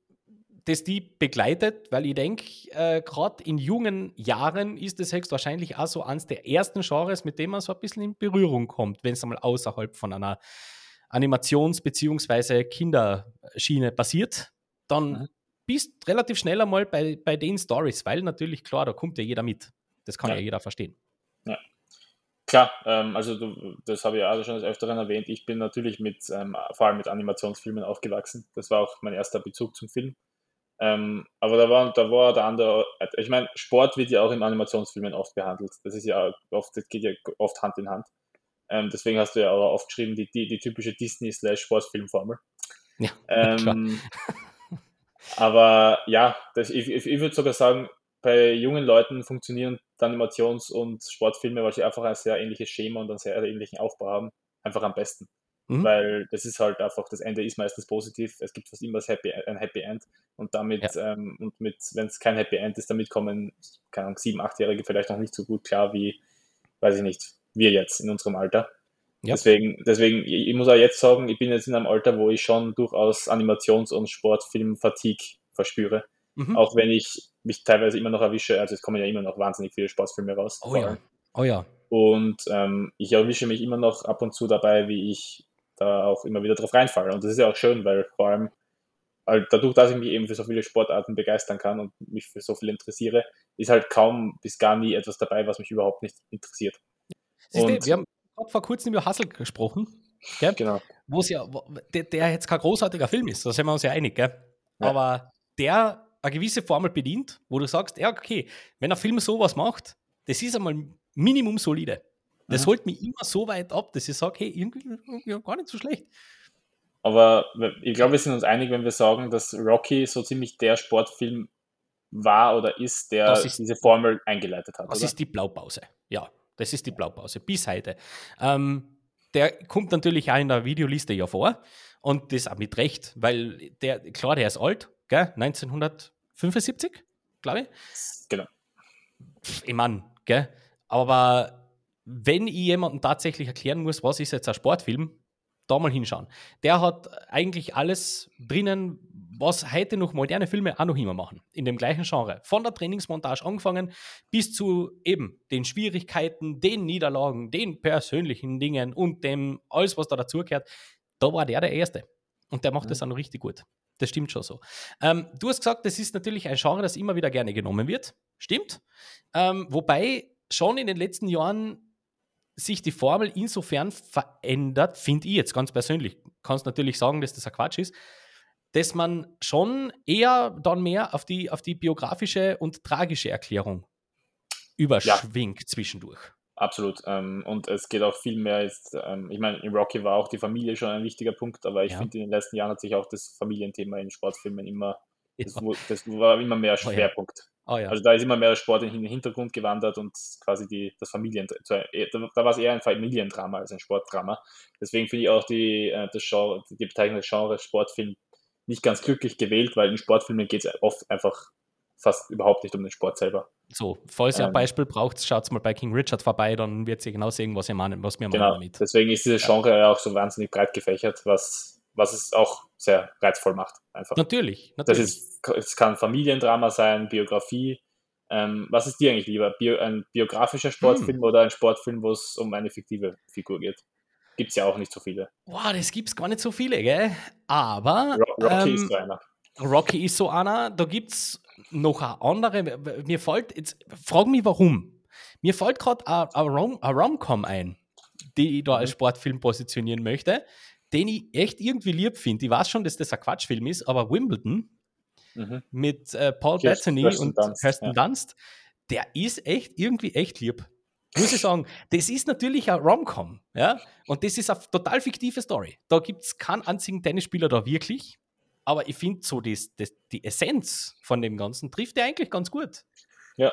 das die begleitet, weil ich denke, äh, gerade in jungen Jahren ist es höchstwahrscheinlich auch so eines der ersten Genres, mit dem man so ein bisschen in Berührung kommt, wenn es einmal außerhalb von einer Animations- bzw. Kinderschiene passiert, dann mhm. bist relativ schnell einmal bei, bei den Stories, weil natürlich, klar, da kommt ja jeder mit. Das kann ja, ja jeder verstehen. Ja. Klar, ähm, also du, das habe ich ja schon des Öfteren erwähnt. Ich bin natürlich mit, ähm, vor allem mit Animationsfilmen aufgewachsen. Das war auch mein erster Bezug zum Film. Ähm, aber da war, da war der andere, ich meine, Sport wird ja auch in Animationsfilmen oft behandelt. Das ist ja oft, das geht ja oft Hand in Hand. Ähm, deswegen hast du ja auch oft geschrieben, die, die, die typische Disney-Sportfilmformel. Ja, ähm, aber ja, das, ich, ich würde sogar sagen, bei jungen Leuten funktionieren Animations- und Sportfilme, weil sie einfach ein sehr ähnliches Schema und einen sehr ähnlichen Aufbau haben, einfach am besten. Mhm. Weil das ist halt einfach, das Ende ist meistens positiv, es gibt fast immer Happy, ein Happy End und damit, ja. ähm, und mit, wenn es kein Happy End ist, damit kommen, keine Ahnung, sieben, achtjährige vielleicht noch nicht so gut klar wie, weiß ich nicht, wir jetzt in unserem Alter. Ja. Deswegen, deswegen, ich muss auch jetzt sagen, ich bin jetzt in einem Alter, wo ich schon durchaus Animations- und Sportfilm-Fatigue verspüre. Mhm. Auch wenn ich mich teilweise immer noch erwische, also es kommen ja immer noch wahnsinnig viele Sportfilme raus. Oh ja. Oh ja. Und ähm, ich erwische mich immer noch ab und zu dabei, wie ich da auch immer wieder drauf reinfalle. Und das ist ja auch schön, weil vor allem halt dadurch, dass ich mich eben für so viele Sportarten begeistern kann und mich für so viel interessiere, ist halt kaum bis gar nie etwas dabei, was mich überhaupt nicht interessiert. Und wir haben vor kurzem über Hustle gesprochen, gell? Genau. Wo es ja, der, der, jetzt kein großartiger Film ist, da sind wir uns ja einig, gell? Ja. Aber der eine gewisse Formel bedient, wo du sagst, ja, okay, wenn ein Film sowas macht, das ist einmal Minimum solide. Das mhm. holt mich immer so weit ab, dass ich sage, hey, irgendwie ja, gar nicht so schlecht. Aber ich glaube, wir sind uns einig, wenn wir sagen, dass Rocky so ziemlich der Sportfilm war oder ist, der ist, diese Formel eingeleitet hat. Das oder? ist die Blaupause, ja. Das ist die Blaupause bis heute. Ähm, der kommt natürlich auch in der Videoliste ja vor und das auch mit Recht, weil der, klar, der ist alt, gell? 1975, glaube ich. Genau. Ich meine, gell? Aber wenn ich jemandem tatsächlich erklären muss, was ist jetzt ein Sportfilm, da mal hinschauen. Der hat eigentlich alles drinnen, was heute noch moderne Filme auch noch immer machen, in dem gleichen Genre. Von der Trainingsmontage angefangen bis zu eben den Schwierigkeiten, den Niederlagen, den persönlichen Dingen und dem alles, was da dazugehört. Da war der der Erste. Und der macht mhm. das auch noch richtig gut. Das stimmt schon so. Ähm, du hast gesagt, das ist natürlich ein Genre, das immer wieder gerne genommen wird. Stimmt. Ähm, wobei schon in den letzten Jahren sich die Formel insofern verändert, finde ich jetzt ganz persönlich. Kannst natürlich sagen, dass das ein Quatsch ist, dass man schon eher dann mehr auf die, auf die biografische und tragische Erklärung überschwingt ja. zwischendurch. Absolut. Ähm, und es geht auch viel mehr jetzt, ähm, ich meine, in Rocky war auch die Familie schon ein wichtiger Punkt, aber ich ja. finde, in den letzten Jahren hat sich auch das Familienthema in Sportfilmen immer, ja. das, das, war immer mehr Schwerpunkt. Oh ja. Also da ist immer mehr Sport in den Hintergrund gewandert und quasi die, das Familien, äh, da, war es eher ein Familiendrama als ein Sportdrama. Deswegen finde ich auch die, äh, das Genre, die Bezeichnung des Genres Sportfilm nicht ganz glücklich gewählt, weil in Sportfilmen geht es oft einfach fast überhaupt nicht um den Sport selber. So, falls ihr ähm, ein Beispiel braucht, schaut mal bei King Richard vorbei, dann wird ihr genau sehen, was, ihr meinen, was wir genau, meinen damit. Deswegen ist dieses Genre ja auch so wahnsinnig breit gefächert, was, was es auch sehr reizvoll macht. Einfach. Natürlich, natürlich. Das ist, es kann Familiendrama sein, Biografie. Ähm, was ist dir eigentlich lieber? Bio, ein biografischer Sportfilm hm. oder ein Sportfilm, wo es um eine fiktive Figur geht? Gibt es ja auch nicht so viele. Boah, das gibt es gar nicht so viele, gell? Aber. Rocky ähm, ist so einer. Rocky ist so einer. Da gibt es noch eine andere. Mir fällt, jetzt frag mich warum. Mir fällt gerade ein Rom-Com ein, die ich da als mhm. Sportfilm positionieren möchte den ich echt irgendwie lieb finde. Ich weiß schon, dass das ein Quatschfilm ist, aber Wimbledon mhm. mit äh, Paul Bettany und Dunst, Kirsten ja. Dunst, der ist echt irgendwie echt lieb. muss ich sagen, das ist natürlich ein Rom-Com, ja, und das ist eine total fiktive Story. Da gibt es keinen einzigen Tennisspieler da wirklich, aber ich finde so das, das, die Essenz von dem Ganzen trifft er eigentlich ganz gut. Ja.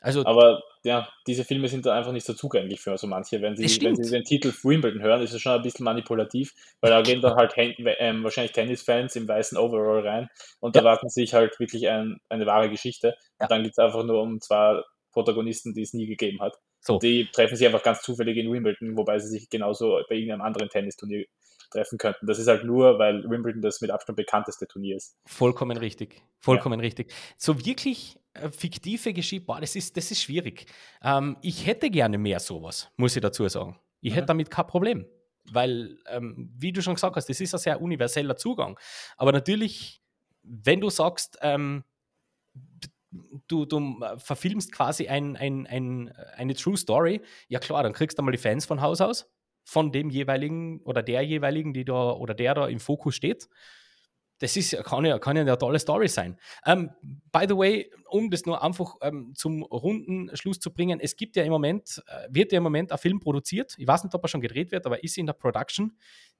Also, aber ja, diese Filme sind da einfach nicht so zugänglich für so manche. Wenn sie, wenn sie den Titel Wimbledon hören, ist es schon ein bisschen manipulativ, weil da gehen dann halt ähm, wahrscheinlich Tennisfans im weißen Overall rein und ja. erwarten sich halt wirklich ein, eine wahre Geschichte. Ja. Und dann geht es einfach nur um zwei Protagonisten, die es nie gegeben hat. So. Die treffen sich einfach ganz zufällig in Wimbledon, wobei sie sich genauso bei irgendeinem anderen Tennisturnier treffen könnten. Das ist halt nur, weil Wimbledon das mit Abstand bekannteste Turnier ist. Vollkommen richtig. Vollkommen ja. richtig. So wirklich äh, fiktive Geschichte, boah, das ist, das ist schwierig. Ähm, ich hätte gerne mehr sowas, muss ich dazu sagen. Ich mhm. hätte damit kein Problem. Weil, ähm, wie du schon gesagt hast, das ist ein sehr universeller Zugang. Aber natürlich, wenn du sagst, ähm, du, du äh, verfilmst quasi ein, ein, ein, eine True Story, ja klar, dann kriegst du mal die Fans von Haus aus, von dem jeweiligen oder der jeweiligen, die da oder der da im Fokus steht. Das ist, kann, ja, kann ja eine tolle Story sein. Um, ähm, by the way, um das nur einfach um, ähm, zum runden Schluss zu bringen, es gibt ja im Moment, äh, wird ja im Moment ein Film produziert, ich weiß nicht, ob er schon gedreht wird, aber ist in der Production,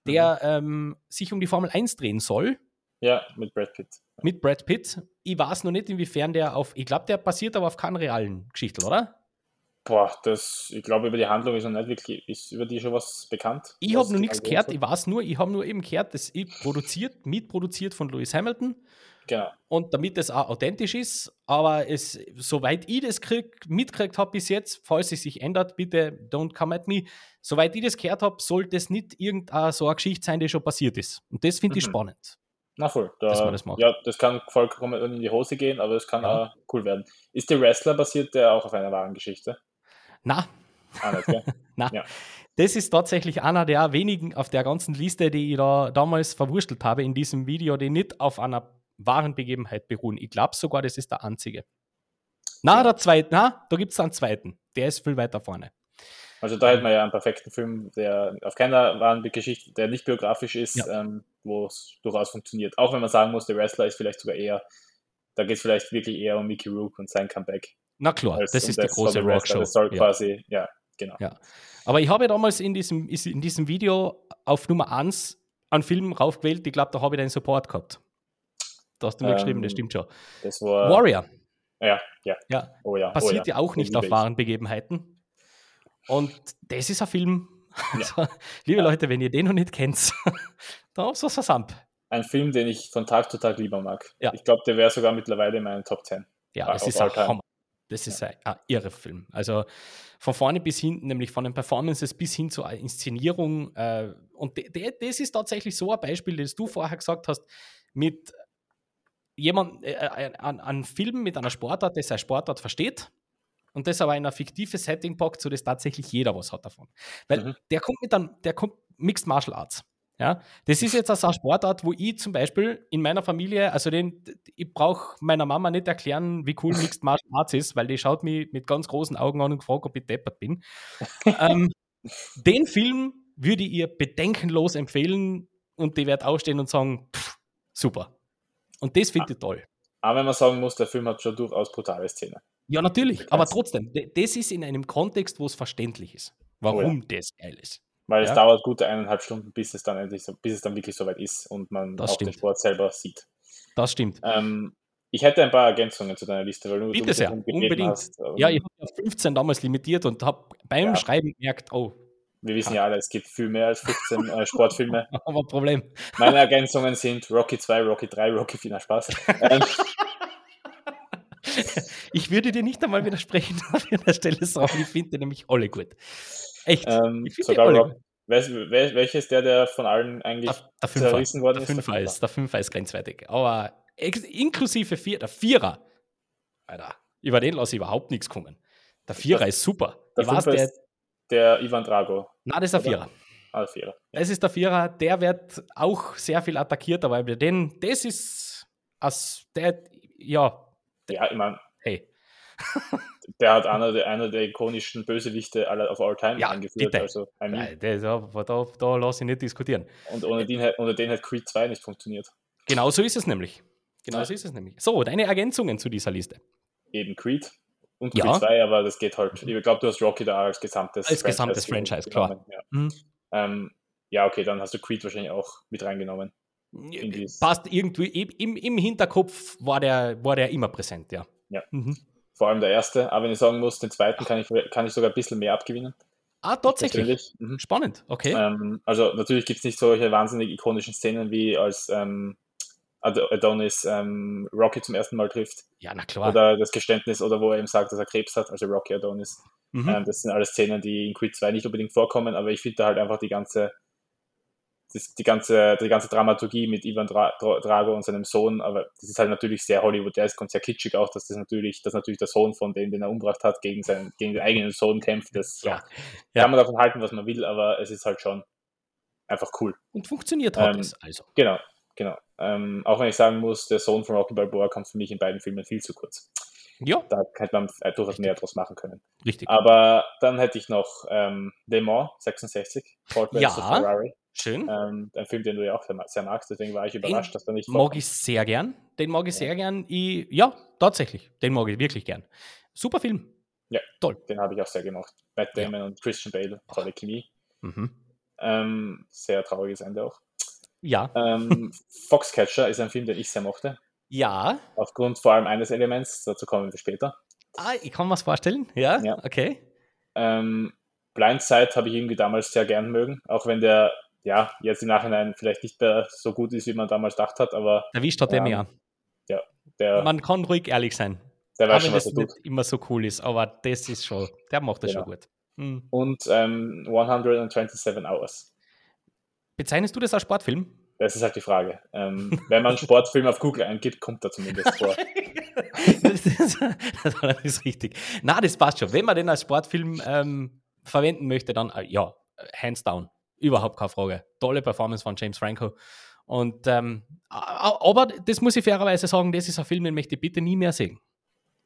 der mhm. ähm, sich um die Formel 1 drehen soll. Ja, mit Brad Pitt. Mit Brad Pitt. Ich weiß noch nicht, inwiefern der auf, ich glaube, der basiert aber auf keinen realen Geschichten, oder? Boah, das, ich glaube, über die Handlung ist noch nicht wirklich, ist über die schon was bekannt? Ich habe noch nichts gehört, ich weiß nur, ich habe nur eben gehört, das ist produziert, mitproduziert von Lewis Hamilton. Genau. Und damit das auch authentisch ist, aber es, soweit ich das krieg, mitgekriegt habe bis jetzt, falls es sich ändert, bitte don't come at me. Soweit ich das gehört habe, sollte es nicht irgendeine so eine Geschichte sein, die schon passiert ist. Und das finde ich mhm. spannend. Na voll. Da, dass man das macht. Ja, das kann vollkommen in die Hose gehen, aber es kann ja. auch cool werden. Ist der Wrestler basiert der auch auf einer wahren Geschichte? Na. Ah, Na. Ja. Das ist tatsächlich einer der wenigen auf der ganzen Liste, die ich da damals verwurstelt habe in diesem Video, die nicht auf einer wahren Begebenheit beruhen. Ich glaube sogar, das ist der einzige. Na, ja. der zweite, na, da gibt es einen zweiten. Der ist viel weiter vorne. Also da hätten wir ja einen perfekten Film, der auf keiner wahren Geschichte, der nicht biografisch ist, ja. ähm, wo es durchaus funktioniert. Auch wenn man sagen muss, der Wrestler ist vielleicht sogar eher, da geht es vielleicht wirklich eher um Mickey Rook und sein Comeback. Na klar, das ist die große Rockshow. Das soll quasi, ja, genau. Ja. Aber ich habe damals in diesem, in diesem Video auf Nummer 1 einen Film raufgewählt, ich glaube, da habe ich deinen Support gehabt. Da hast du mir ähm, geschrieben, das stimmt schon. Das war, Warrior. Ja, ja. ja. Oh, ja. Passiert oh, ja. ja auch nicht auf wahren Begebenheiten. Und das ist ein Film. Also, liebe ja. Leute, wenn ihr den noch nicht kennt, dann habt ihr was versammt. Ein Film, den ich von Tag zu Tag lieber mag. Ja. Ich glaube, der wäre sogar mittlerweile in meinen Top 10. Ja, das ist ein Hammer. Das ist ein, ein irre Film. Also von vorne bis hinten, nämlich von den Performances bis hin zur Inszenierung. Äh, und das ist tatsächlich so ein Beispiel, das du vorher gesagt hast, mit jemand, äh, äh ein, ein Film mit einer Sportart, der seine Sportart versteht und das aber in ein fiktives Setting packt, so dass tatsächlich jeder was hat davon. Weil mhm. der kommt mit einem, der kommt Mixed Martial Arts. Ja, das ist jetzt also eine Sportart, wo ich zum Beispiel in meiner Familie, also den, ich brauche meiner Mama nicht erklären, wie cool Mixed Martial Arts ist, weil die schaut mich mit ganz großen Augen an und fragt, ob ich deppert bin. ähm, den Film würde ich ihr bedenkenlos empfehlen und die wird aufstehen und sagen, pff, super. Und das finde ich toll. Aber wenn man sagen muss, der Film hat schon durchaus brutale Szenen. Ja, natürlich, aber trotzdem, das ist in einem Kontext, wo es verständlich ist, warum oh ja. das geil ist. Weil ja. es dauert gute eineinhalb Stunden, bis es dann endlich so, bis es dann wirklich soweit ist und man das auch stimmt. den Sport selber sieht. Das stimmt. Ähm, ich hätte ein paar Ergänzungen zu deiner Liste, weil du Bitte sehr, unbedingt. Hast, ähm, ja, ich habe auf 15 damals limitiert und habe beim ja. Schreiben gemerkt, oh. Wir wissen ja alle, es gibt viel mehr als 15 äh, Sportfilme. Aber Problem. Meine Ergänzungen sind Rocky 2, Rocky 3, Rocky 4, Spaß. Ähm, ich würde dir nicht einmal widersprechen an der Stelle sagen, ich finde nämlich alle gut. Echt. Ähm, sogar Rock, welches der, der von allen eigentlich der, der zerrissen worden ist? Der Fünfer ist, der Fünfer ist grenzwertig. Aber inklusive vier, der Vierer, Alter, über den lasse ich überhaupt nichts kommen. Der Vierer der, ist super. Der Fünfer weiß, der, ist der Ivan Drago. Nein, das ist der Vierer. Ah, der Vierer. Das ist der Vierer, der wird auch sehr viel attackiert, aber den, das ist, als der, ja. Ja, ich meine, hey. der hat einer der, einer der ikonischen Bösewichte aller of all time ja, eingeführt. Bitte. Also, I mean. ja, da, da, da lasse ich nicht diskutieren. Und ohne den, ohne den hat Creed 2 nicht funktioniert. Genau so ist es nämlich. Genau ja. so ist es nämlich. So, deine Ergänzungen zu dieser Liste. Eben Creed. und Creed ja. 2, aber das geht halt. Ich glaube, du hast Rocky da als gesamtes als Franchise gesamtes Franchise, klar. Ja. Mhm. Ähm, ja, okay, dann hast du Creed wahrscheinlich auch mit reingenommen. Passt irgendwie, im, im Hinterkopf war der, war der immer präsent, ja. Ja. Mhm. Vor allem der erste, aber wenn ich sagen muss, den zweiten kann ich, kann ich sogar ein bisschen mehr abgewinnen. Ah, tatsächlich. Mhm. Spannend, okay. Ähm, also natürlich gibt es nicht solche wahnsinnig ikonischen Szenen wie als ähm, Adonis ähm, Rocky zum ersten Mal trifft. Ja, na klar. Oder das Geständnis, oder wo er ihm sagt, dass er Krebs hat, also Rocky Adonis. Mhm. Ähm, das sind alles Szenen, die in Creed 2 nicht unbedingt vorkommen, aber ich finde da halt einfach die ganze das, die, ganze, die ganze Dramaturgie mit Ivan Dra Drago und seinem Sohn, aber das ist halt natürlich sehr Hollywood, der ist sehr kitschig auch, dass das natürlich, dass natürlich der Sohn von dem, den er umgebracht hat, gegen, seinen, gegen den eigenen Sohn kämpft. Das ja. Ja. kann man davon halten, was man will, aber es ist halt schon einfach cool. Und funktioniert hat ähm, es also. Genau, genau. Ähm, auch wenn ich sagen muss, der Sohn von Rocky Balboa kommt für mich in beiden Filmen viel zu kurz. Ja. Da hätte man durchaus Richtig. mehr draus machen können. Richtig. Aber dann hätte ich noch ähm, Le Mans 66, Ford ja. Ferrari. Schön. Ähm, ein Film, den du ja auch sehr magst, deswegen war ich überrascht, den dass der nicht vorkommt. Mag ich sehr gern. Den mag ich ja. sehr gern. Ich, ja, tatsächlich. Den mag ich wirklich gern. Super Film. Ja, toll. Den habe ich auch sehr gemacht. Matt Damon ja. und Christian Bale, tolle Chemie. Mhm. Ähm, sehr trauriges Ende auch. Ja. Ähm, Foxcatcher ist ein Film, den ich sehr mochte. Ja. Aufgrund vor allem eines Elements, dazu kommen wir später. Ah, ich kann mir was vorstellen. Ja, ja. okay. Ähm, Blindside habe ich irgendwie damals sehr gern mögen, auch wenn der ja, jetzt im Nachhinein vielleicht nicht mehr so gut ist, wie man damals gedacht hat, aber. Erwischt hat er ähm, mehr. Ja, der, man kann ruhig ehrlich sein. Der weiß schon, was er tut. nicht immer so cool ist, aber das ist schon, der macht das genau. schon gut. Hm. Und ähm, 127 Hours. Bezeichnest du das als Sportfilm? Das ist halt die Frage. Ähm, wenn man Sportfilm auf Google eingibt, kommt er zumindest vor. das, ist, das ist richtig. Na, das passt schon. Wenn man den als Sportfilm ähm, verwenden möchte, dann äh, ja, hands down. Überhaupt keine Frage. Tolle Performance von James Franco. Und ähm, aber das muss ich fairerweise sagen, das ist ein Film, den möchte ich bitte nie mehr sehen.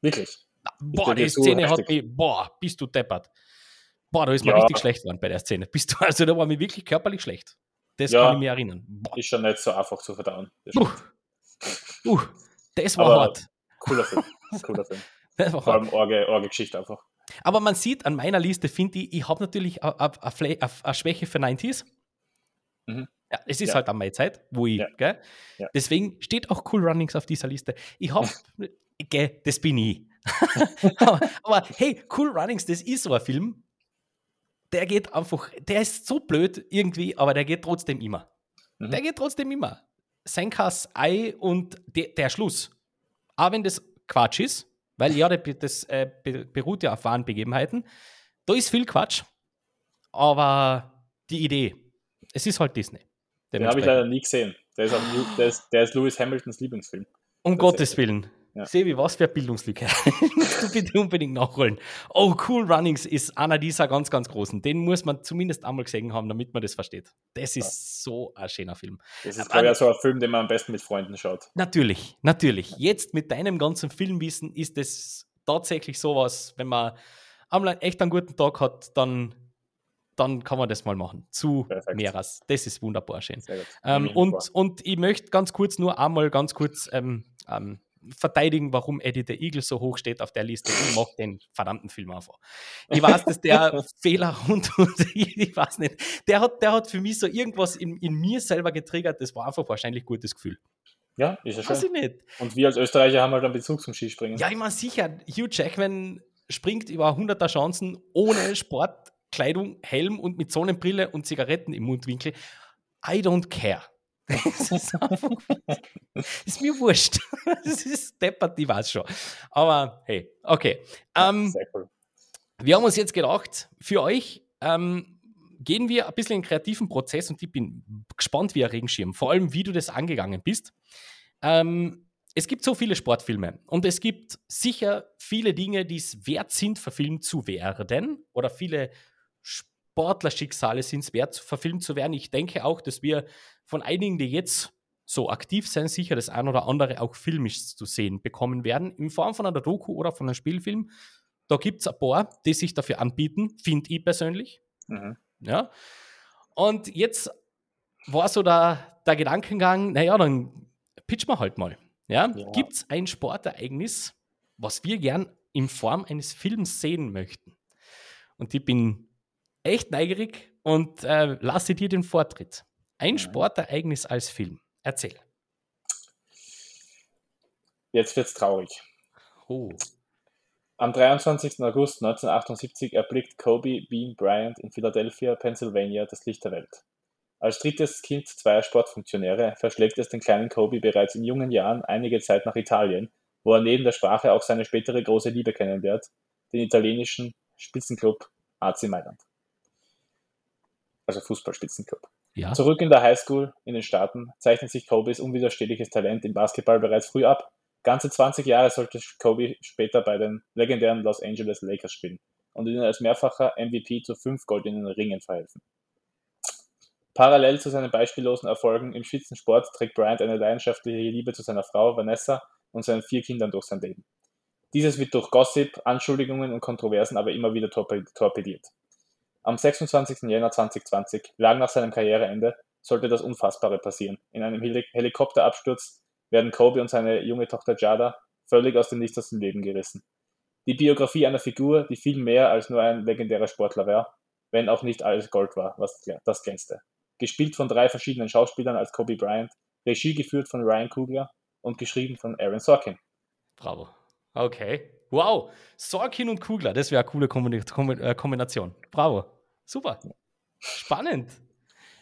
Wirklich? Boah, die Szene hat mich, boah, bist du deppert. Boah, da ist mir ja. richtig schlecht geworden bei der Szene. Bist du, also da war mir wirklich körperlich schlecht. Das ja, kann ich mir erinnern. Boah. Ist schon nicht so einfach zu verdauen. Das, uh, uh, das war Aber hart. Cooler Film. Cooler Film. das war Vor allem Orge, Orge Geschichte einfach. Aber man sieht an meiner Liste, finde ich, ich habe natürlich eine Schwäche für 90s. Mhm. Ja, es ist ja. halt an meiner Zeit, wo ich, ja. Gell? Ja. Deswegen steht auch Cool Runnings auf dieser Liste. Ich habe, gell, das bin ich. aber, aber, hey, Cool Runnings, das ist so ein Film, der geht einfach, der ist so blöd irgendwie, aber der geht trotzdem immer. Mhm. Der geht trotzdem immer. Senkas Ei und de, der Schluss. Auch wenn das Quatsch ist, weil ja, das äh, beruht ja auf wahren Begebenheiten. Da ist viel Quatsch, aber die Idee, es ist halt Disney. Den habe ich leider nie gesehen. Der ist, auch, der ist, der ist Lewis Hamiltons Lieblingsfilm. Um Gottes Willen. Ja. Sevi, was für eine Bildungslücke. du bitte unbedingt nachholen. Oh, Cool Runnings ist einer dieser ganz, ganz großen. Den muss man zumindest einmal gesehen haben, damit man das versteht. Das ist ja. so ein schöner Film. Das ist, glaube ich, so ein Film, den man am besten mit Freunden schaut. Natürlich, natürlich. Jetzt mit deinem ganzen Filmwissen ist es tatsächlich sowas, wenn man einmal echt einen guten Tag hat, dann dann kann man das mal machen. Zu Perfekt. Meeres. Das ist wunderbar schön. Ähm, und, und ich möchte ganz kurz nur einmal ganz kurz ähm, ähm, verteidigen, warum Eddie the Eagle so hoch steht auf der Liste. Ich mag den verdammten Film einfach. Ich weiß, dass der Fehler rund und ich, weiß nicht. Der hat, der hat für mich so irgendwas in, in mir selber getriggert. Das war einfach wahrscheinlich gutes Gefühl. Ja, ist ja schön. Weiß ich nicht. Und wir als Österreicher haben halt einen Bezug zum Skispringen. Ja, ich meine sicher, Hugh Jackman springt über hunderter Chancen ohne Sportkleidung, Helm und mit Sonnenbrille und Zigaretten im Mundwinkel. I don't care. Das ist, einfach, ist mir wurscht. Das ist deppert, ich weiß schon. Aber hey, okay. Ähm, cool. Wir haben uns jetzt gedacht, für euch ähm, gehen wir ein bisschen in den kreativen Prozess und ich bin gespannt wie ein Regenschirm, vor allem wie du das angegangen bist. Ähm, es gibt so viele Sportfilme und es gibt sicher viele Dinge, die es wert sind, verfilmt zu werden oder viele Sportlerschicksale sind es wert, verfilmt zu werden. Ich denke auch, dass wir von einigen, die jetzt so aktiv sind, sicher das ein oder andere auch filmisch zu sehen bekommen werden, in Form von einer Doku oder von einem Spielfilm. Da gibt es ein paar, die sich dafür anbieten, finde ich persönlich. Mhm. Ja. Und jetzt war so der, der Gedankengang, naja, dann pitchen wir halt mal. Ja? ja. Gibt es ein Sportereignis, was wir gern in Form eines Films sehen möchten. Und ich bin echt neugierig und äh, lasse dir den Vortritt. Ein. Sportereignis als Film. Erzähl. Jetzt wird's traurig. Oh. Am 23. August 1978 erblickt Kobe Bean Bryant in Philadelphia, Pennsylvania das Licht der Welt. Als drittes Kind zweier Sportfunktionäre verschlägt es den kleinen Kobe bereits in jungen Jahren einige Zeit nach Italien, wo er neben der Sprache auch seine spätere große Liebe kennenlernt, den italienischen Spitzenclub AC Mailand. Also Fußballspitzenclub. Ja. Zurück in der Highschool in den Staaten zeichnet sich Kobes unwiderstehliches Talent im Basketball bereits früh ab. Ganze 20 Jahre sollte Kobe später bei den legendären Los Angeles Lakers spielen und ihnen als mehrfacher MVP zu fünf goldenen Ringen verhelfen. Parallel zu seinen beispiellosen Erfolgen im Spitzensport trägt Bryant eine leidenschaftliche Liebe zu seiner Frau Vanessa und seinen vier Kindern durch sein Leben. Dieses wird durch Gossip, Anschuldigungen und Kontroversen aber immer wieder torpediert. Am 26. Jänner 2020, lang nach seinem Karriereende, sollte das Unfassbare passieren. In einem Helikopterabsturz werden Kobe und seine junge Tochter Jada völlig aus dem Nichts aus dem Leben gerissen. Die Biografie einer Figur, die viel mehr als nur ein legendärer Sportler war, wenn auch nicht alles Gold war, was das glänzte. Gespielt von drei verschiedenen Schauspielern als Kobe Bryant, Regie geführt von Ryan Coogler und geschrieben von Aaron Sorkin. Bravo. Okay. Wow. Sorkin und Kugler, das wäre eine coole äh, Kombination. Bravo. Super. Spannend.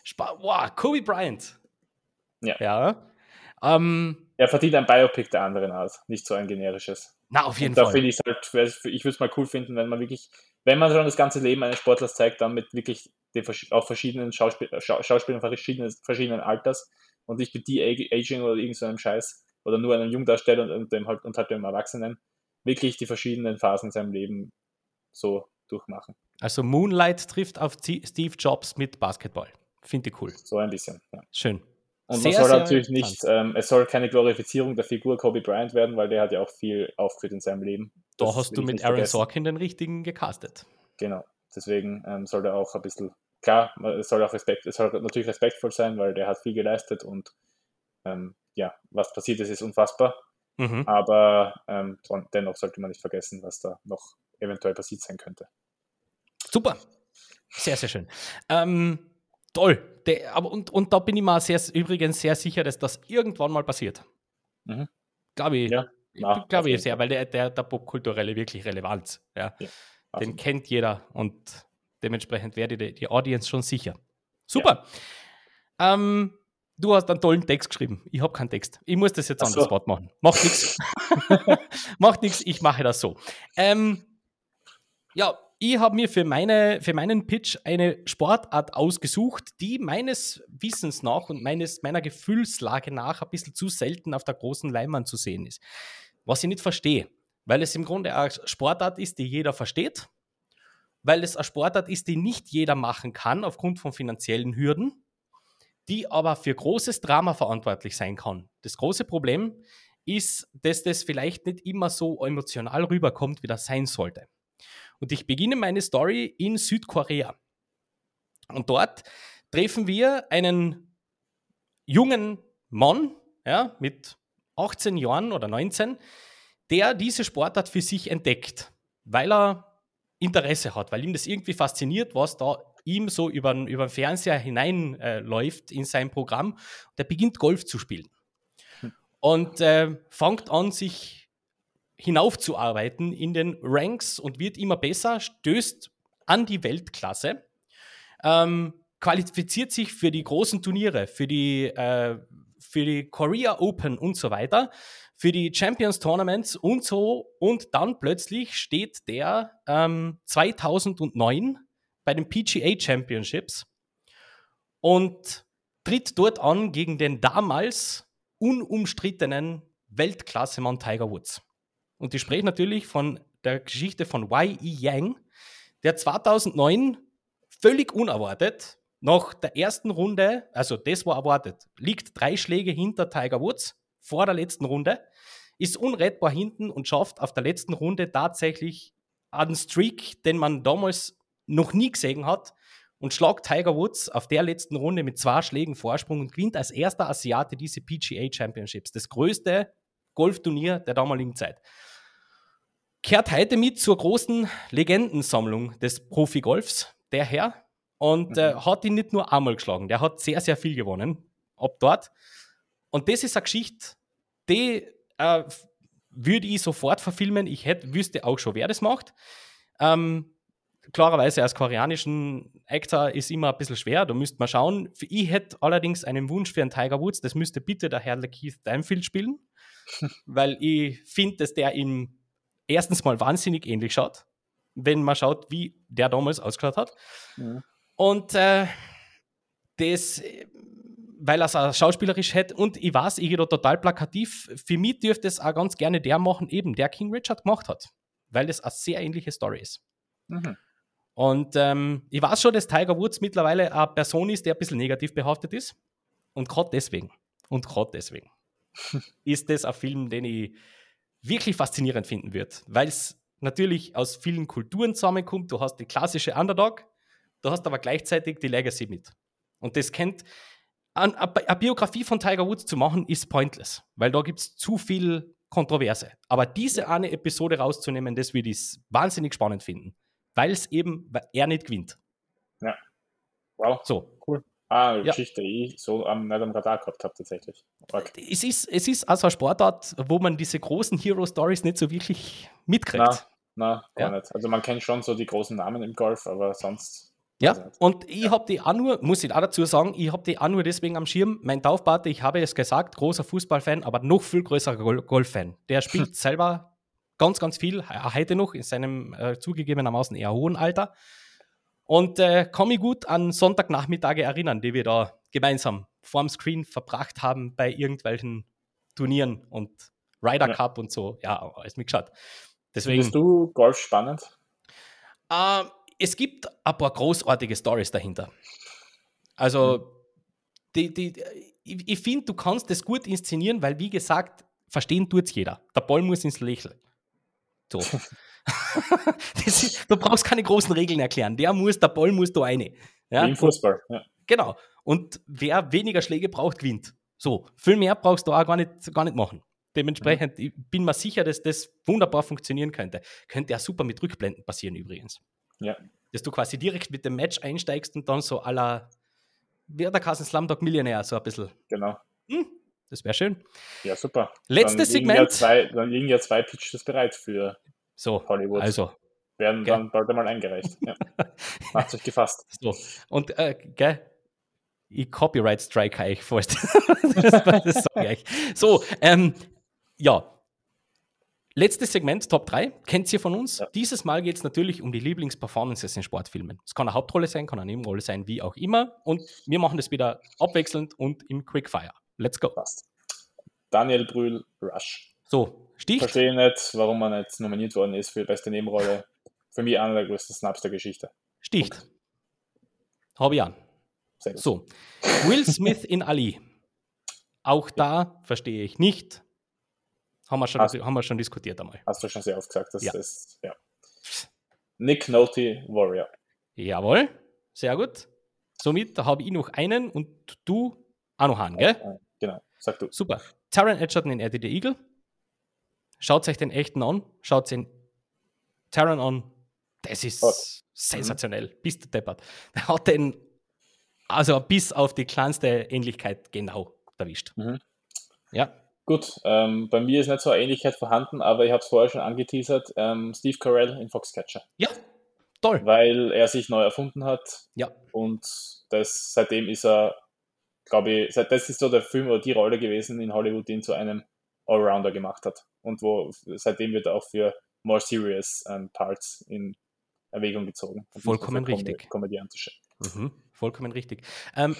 Sp wow, Kobe Bryant. Ja. Ja. Ähm, er verdient ein Biopic der anderen aus, nicht so ein generisches. Na, auf jeden und da Fall. finde ich halt, ich würde es mal cool finden, wenn man wirklich, wenn man schon das ganze Leben eines Sportlers zeigt, dann mit wirklich den, auf verschiedenen Schauspiel, Schau, Schauspielern verschiedenen, verschiedenen Alters und nicht mit De-Aging oder irgend so einem Scheiß oder nur einem Jungdarsteller und, und, dem halt, und halt dem Erwachsenen, wirklich die verschiedenen Phasen in seinem Leben so durchmachen. Also Moonlight trifft auf Steve Jobs mit Basketball. Finde ich cool. So ein bisschen, ja. Schön. Und sehr, man soll natürlich nicht, ähm, es soll keine Glorifizierung der Figur Kobe Bryant werden, weil der hat ja auch viel aufgeführt in seinem Leben. Da das hast du mit Aaron Sorkin den richtigen gecastet. Genau. Deswegen ähm, soll er auch ein bisschen, klar, es soll auch Respekt, es soll natürlich respektvoll sein, weil der hat viel geleistet und ähm, ja, was passiert ist, ist unfassbar. Mhm. Aber ähm, dennoch sollte man nicht vergessen, was da noch eventuell passiert sein könnte. Super. Sehr, sehr schön. Ähm, toll. De, aber und, und da bin ich mir sehr, übrigens sehr sicher, dass das irgendwann mal passiert. Mhm. Glaube ich. Ja, glaube ich sehr, weil der, der, der popkulturelle wirklich Relevanz. Ja. ja Den kennt jeder und dementsprechend wäre die, die Audience schon sicher. Super. Ja. Ähm, du hast einen tollen Text geschrieben. Ich habe keinen Text. Ich muss das jetzt an so. das Wort machen. Macht nichts. Macht nichts, ich mache das so. Ähm, ja, ich habe mir für, meine, für meinen Pitch eine Sportart ausgesucht, die meines Wissens nach und meines, meiner Gefühlslage nach ein bisschen zu selten auf der großen Leinwand zu sehen ist. Was ich nicht verstehe, weil es im Grunde eine Sportart ist, die jeder versteht, weil es eine Sportart ist, die nicht jeder machen kann aufgrund von finanziellen Hürden, die aber für großes Drama verantwortlich sein kann. Das große Problem ist, dass das vielleicht nicht immer so emotional rüberkommt, wie das sein sollte. Und ich beginne meine Story in Südkorea. Und dort treffen wir einen jungen Mann ja, mit 18 Jahren oder 19, der diese Sportart für sich entdeckt, weil er Interesse hat, weil ihm das irgendwie fasziniert, was da ihm so über, über den Fernseher hineinläuft äh, in sein Programm. Der beginnt Golf zu spielen hm. und äh, fängt an, sich hinaufzuarbeiten in den Ranks und wird immer besser, stößt an die Weltklasse, ähm, qualifiziert sich für die großen Turniere, für die, äh, für die Korea Open und so weiter, für die Champions Tournaments und so. Und dann plötzlich steht der ähm, 2009 bei den PGA Championships und tritt dort an gegen den damals unumstrittenen Weltklasse-Mann Tiger Woods. Und ich spreche natürlich von der Geschichte von Y.E. Yang, der 2009 völlig unerwartet nach der ersten Runde, also das war erwartet, liegt drei Schläge hinter Tiger Woods vor der letzten Runde, ist unrettbar hinten und schafft auf der letzten Runde tatsächlich einen Streak, den man damals noch nie gesehen hat und schlagt Tiger Woods auf der letzten Runde mit zwei Schlägen Vorsprung und gewinnt als erster Asiate diese PGA Championships, das größte Golfturnier der damaligen Zeit kehrt heute mit zur großen Legendensammlung des Profigolfs, der Herr. Und mhm. äh, hat ihn nicht nur einmal geschlagen, der hat sehr, sehr viel gewonnen ab dort. Und das ist eine Geschichte, die äh, würde ich sofort verfilmen. Ich hätte, wüsste auch schon, wer das macht. Ähm, klarerweise als koreanischen Actor ist immer ein bisschen schwer, da müsste man schauen. Ich hätte allerdings einen Wunsch für einen Tiger Woods, das müsste bitte der Herr Keith Danfield spielen, weil ich finde, dass der ihm erstens mal wahnsinnig ähnlich schaut, wenn man schaut, wie der damals ausgeschaut hat. Ja. Und äh, das, weil er es schauspielerisch hätte und ich weiß, ich gehe da total plakativ, für mich dürfte es auch ganz gerne der machen, eben der King Richard gemacht hat, weil das eine sehr ähnliche Story ist. Mhm. Und ähm, ich weiß schon, dass Tiger Woods mittlerweile eine Person ist, der ein bisschen negativ behaftet ist. Und gerade deswegen, und gerade deswegen, ist das ein Film, den ich wirklich faszinierend finden würde. Weil es natürlich aus vielen Kulturen zusammenkommt. Du hast die klassische Underdog, du hast aber gleichzeitig die Legacy mit. Und das kennt, eine Biografie von Tiger Woods zu machen, ist pointless, weil da gibt es zu viel Kontroverse. Aber diese eine Episode rauszunehmen, das würde ich wahnsinnig spannend finden weil es eben er nicht gewinnt. Ja. Wow. So. Cool. Ah, eine ja. Geschichte, die ich so am, nicht am Radar gehabt habe, tatsächlich. Okay. Es, ist, es ist also ein Sportart, wo man diese großen Hero-Stories nicht so wirklich mitkriegt. Na, gar ja. nicht. Also man kennt schon so die großen Namen im Golf, aber sonst. Ja, und ich habe die auch nur, muss ich auch dazu sagen, ich habe die auch nur deswegen am Schirm. Mein Taufpate, ich habe es gesagt, großer Fußballfan, aber noch viel größerer Golffan. Der spielt selber ganz, ganz viel, heute noch, in seinem äh, zugegebenermaßen eher hohen Alter. Und äh, kann mich gut an Sonntagnachmittage erinnern, die wir da gemeinsam vorm Screen verbracht haben bei irgendwelchen Turnieren und Ryder ja. Cup und so. Ja, alles mitgeschaut. Deswegen, Findest du Golf spannend? Äh, es gibt ein paar großartige Stories dahinter. Also, mhm. die, die, ich, ich finde, du kannst das gut inszenieren, weil, wie gesagt, verstehen tut es jeder. Der Ball muss ins Lächeln. So. ist, du brauchst keine großen Regeln erklären. Der muss, der Ball muss da eine. Ja? Wie im Fußball. Ja. Genau. Und wer weniger Schläge braucht, gewinnt. So, viel mehr brauchst du auch gar nicht, gar nicht machen. Dementsprechend, ich bin mir sicher, dass das wunderbar funktionieren könnte. Könnte ja super mit Rückblenden passieren übrigens. Ja. Dass du quasi direkt mit dem Match einsteigst und dann so aller, wer der Kassen Slumdog Millionär, so ein bisschen. Genau. Hm, das wäre schön. Ja, super. Letztes dann Segment. Ja zwei, dann liegen ja zwei Pitches bereit für so, Hollywood. Also. Werden gell? dann bald einmal eingereicht. Ja. Macht sich gefasst. So. Und, äh, gell? Ich Copyright Strike euch falls das, das sage ich. So, ähm, ja. Letztes Segment, Top 3, kennt ihr von uns. Ja. Dieses Mal geht es natürlich um die Lieblingsperformances in Sportfilmen. Es kann eine Hauptrolle sein, kann eine Nebenrolle sein, wie auch immer. Und wir machen das wieder abwechselnd und im Quickfire. Let's go. Passt. Daniel Brühl, Rush. So, sticht. Verstehe nicht, warum man jetzt nominiert worden ist für die beste Nebenrolle. Für mich einer der größten Snaps der Geschichte. Sticht. Habe ich an. So, Will Smith in Ali. Auch da verstehe ich nicht. Haben wir schon, hast, haben wir schon diskutiert einmal. Hast du schon sehr oft gesagt. Das ja. Ist, ja. Nick Nolte, Warrior. Jawohl, sehr gut. Somit habe ich noch einen und du Anuhan, gell? Genau, sag du. Super. Taron Edgerton in Eddie the Eagle. Schaut euch den echten an. Schaut den Taron an. Das ist oh. sensationell. Mhm. Bist du deppert. Der hat den, also bis auf die kleinste Ähnlichkeit genau erwischt. Mhm. Ja. Gut, ähm, bei mir ist nicht so eine Ähnlichkeit vorhanden, aber ich habe es vorher schon angeteasert. Ähm, Steve Carell in Foxcatcher. Ja, toll. Weil er sich neu erfunden hat. Ja. Und das, seitdem ist er glaube ich, das ist so der Film oder die Rolle gewesen in Hollywood, die ihn zu einem Allrounder gemacht hat. Und wo seitdem wird auch für more serious um, Parts in Erwägung gezogen. Vollkommen richtig. Komödiantische. Mhm, vollkommen richtig. Ähm,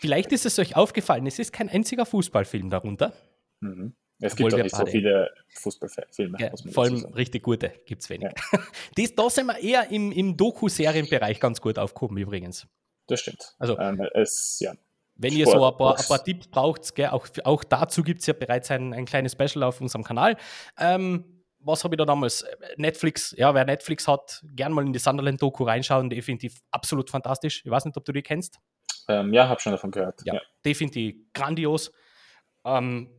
vielleicht ist es euch aufgefallen, es ist kein einziger Fußballfilm darunter. Mhm. Es gibt auch nicht so viele Fußballfilme. Ja, vor allem richtig gute gibt es wenig. Ja. das, da sind wir eher im, im Doku-Serienbereich ganz gut aufgehoben übrigens. Das stimmt. Also, ähm, es, ja. Wenn ihr so ein paar, ein paar Tipps braucht, gell, auch, auch dazu gibt es ja bereits ein, ein kleines Special auf unserem Kanal. Ähm, was habe ich da damals? Netflix, ja, wer Netflix hat, gern mal in die Sunderland-Doku reinschauen, definitiv absolut fantastisch. Ich weiß nicht, ob du die kennst. Ähm, ja, habe schon davon gehört. Ja, ja. definitiv grandios. Ähm,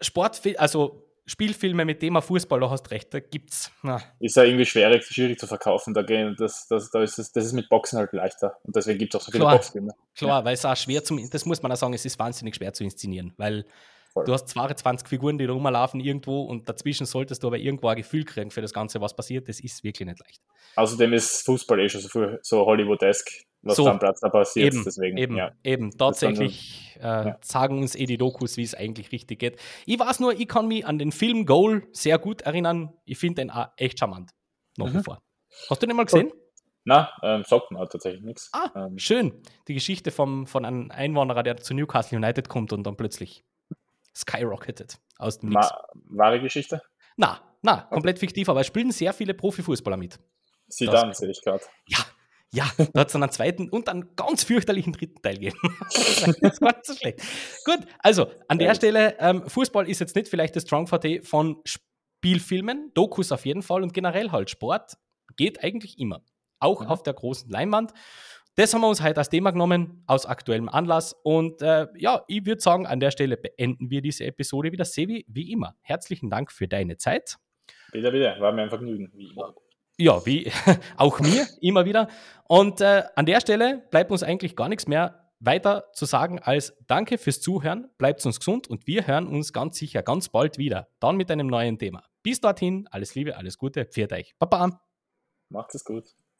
Sport, also Spielfilme mit Thema Fußball, da hast recht, da gibt's. Na. Ist ja irgendwie schwierig, schwierig zu verkaufen. Da gehen, das, das, da ist es, das ist mit Boxen halt leichter. Und deswegen gibt es auch so viele Klar. Boxfilme. Klar, weil es auch schwer zum, das muss man auch sagen, es ist wahnsinnig schwer zu inszenieren, weil Voll. du hast 22 Figuren, die da rumlaufen irgendwo und dazwischen solltest du aber irgendwo ein Gefühl kriegen für das Ganze, was passiert. Das ist wirklich nicht leicht. Außerdem ist Fußball eh schon so, so Hollywood-esque, was So. am Platz da passiert. Eben, deswegen, eben, ja. eben. Tatsächlich äh, sagen uns eh die Dokus, wie es eigentlich richtig geht. Ich weiß nur, ich kann mich an den Film Goal sehr gut erinnern. Ich finde den auch echt charmant. Wie Mhm. vor. Hast du den mal gesehen? Na, ähm, sagt mir tatsächlich nichts. Ah, Ähm, schön. Die Geschichte vom, von einem Einwanderer, der zu Newcastle United kommt und dann plötzlich skyrocketed aus dem ma- wahre Geschichte? Na, na, komplett fiktiv, aber es spielen sehr viele Profifußballer mit. Sie Das- dann, sehe ich gerade. Ja, ja, da hat es einen zweiten und einen ganz fürchterlichen dritten Teil gegeben. das war nicht so schlecht. Gut, also an der. Stelle, ähm, Fußball ist jetzt nicht vielleicht das Strong Forte von Spielfilmen, Dokus auf jeden Fall und generell halt Sport geht eigentlich immer. Auch Mhm. auf der großen Leinwand. Das haben wir uns heute als Thema genommen, aus aktuellem Anlass. Und äh, ja, ich würde sagen, an der Stelle beenden wir diese Episode wieder. Sevi, wie immer, herzlichen Dank für deine Zeit. Bitte, bitte, war mir ein Vergnügen, wie immer. Ja, wie auch mir immer wieder. Und äh, an der Stelle bleibt uns eigentlich gar nichts mehr weiter zu sagen als Danke fürs Zuhören, bleibt uns gesund und wir hören uns ganz sicher ganz bald wieder. Dann mit einem neuen Thema. Bis dorthin, alles Liebe, alles Gute, pfiat euch. Baba. Macht es gut.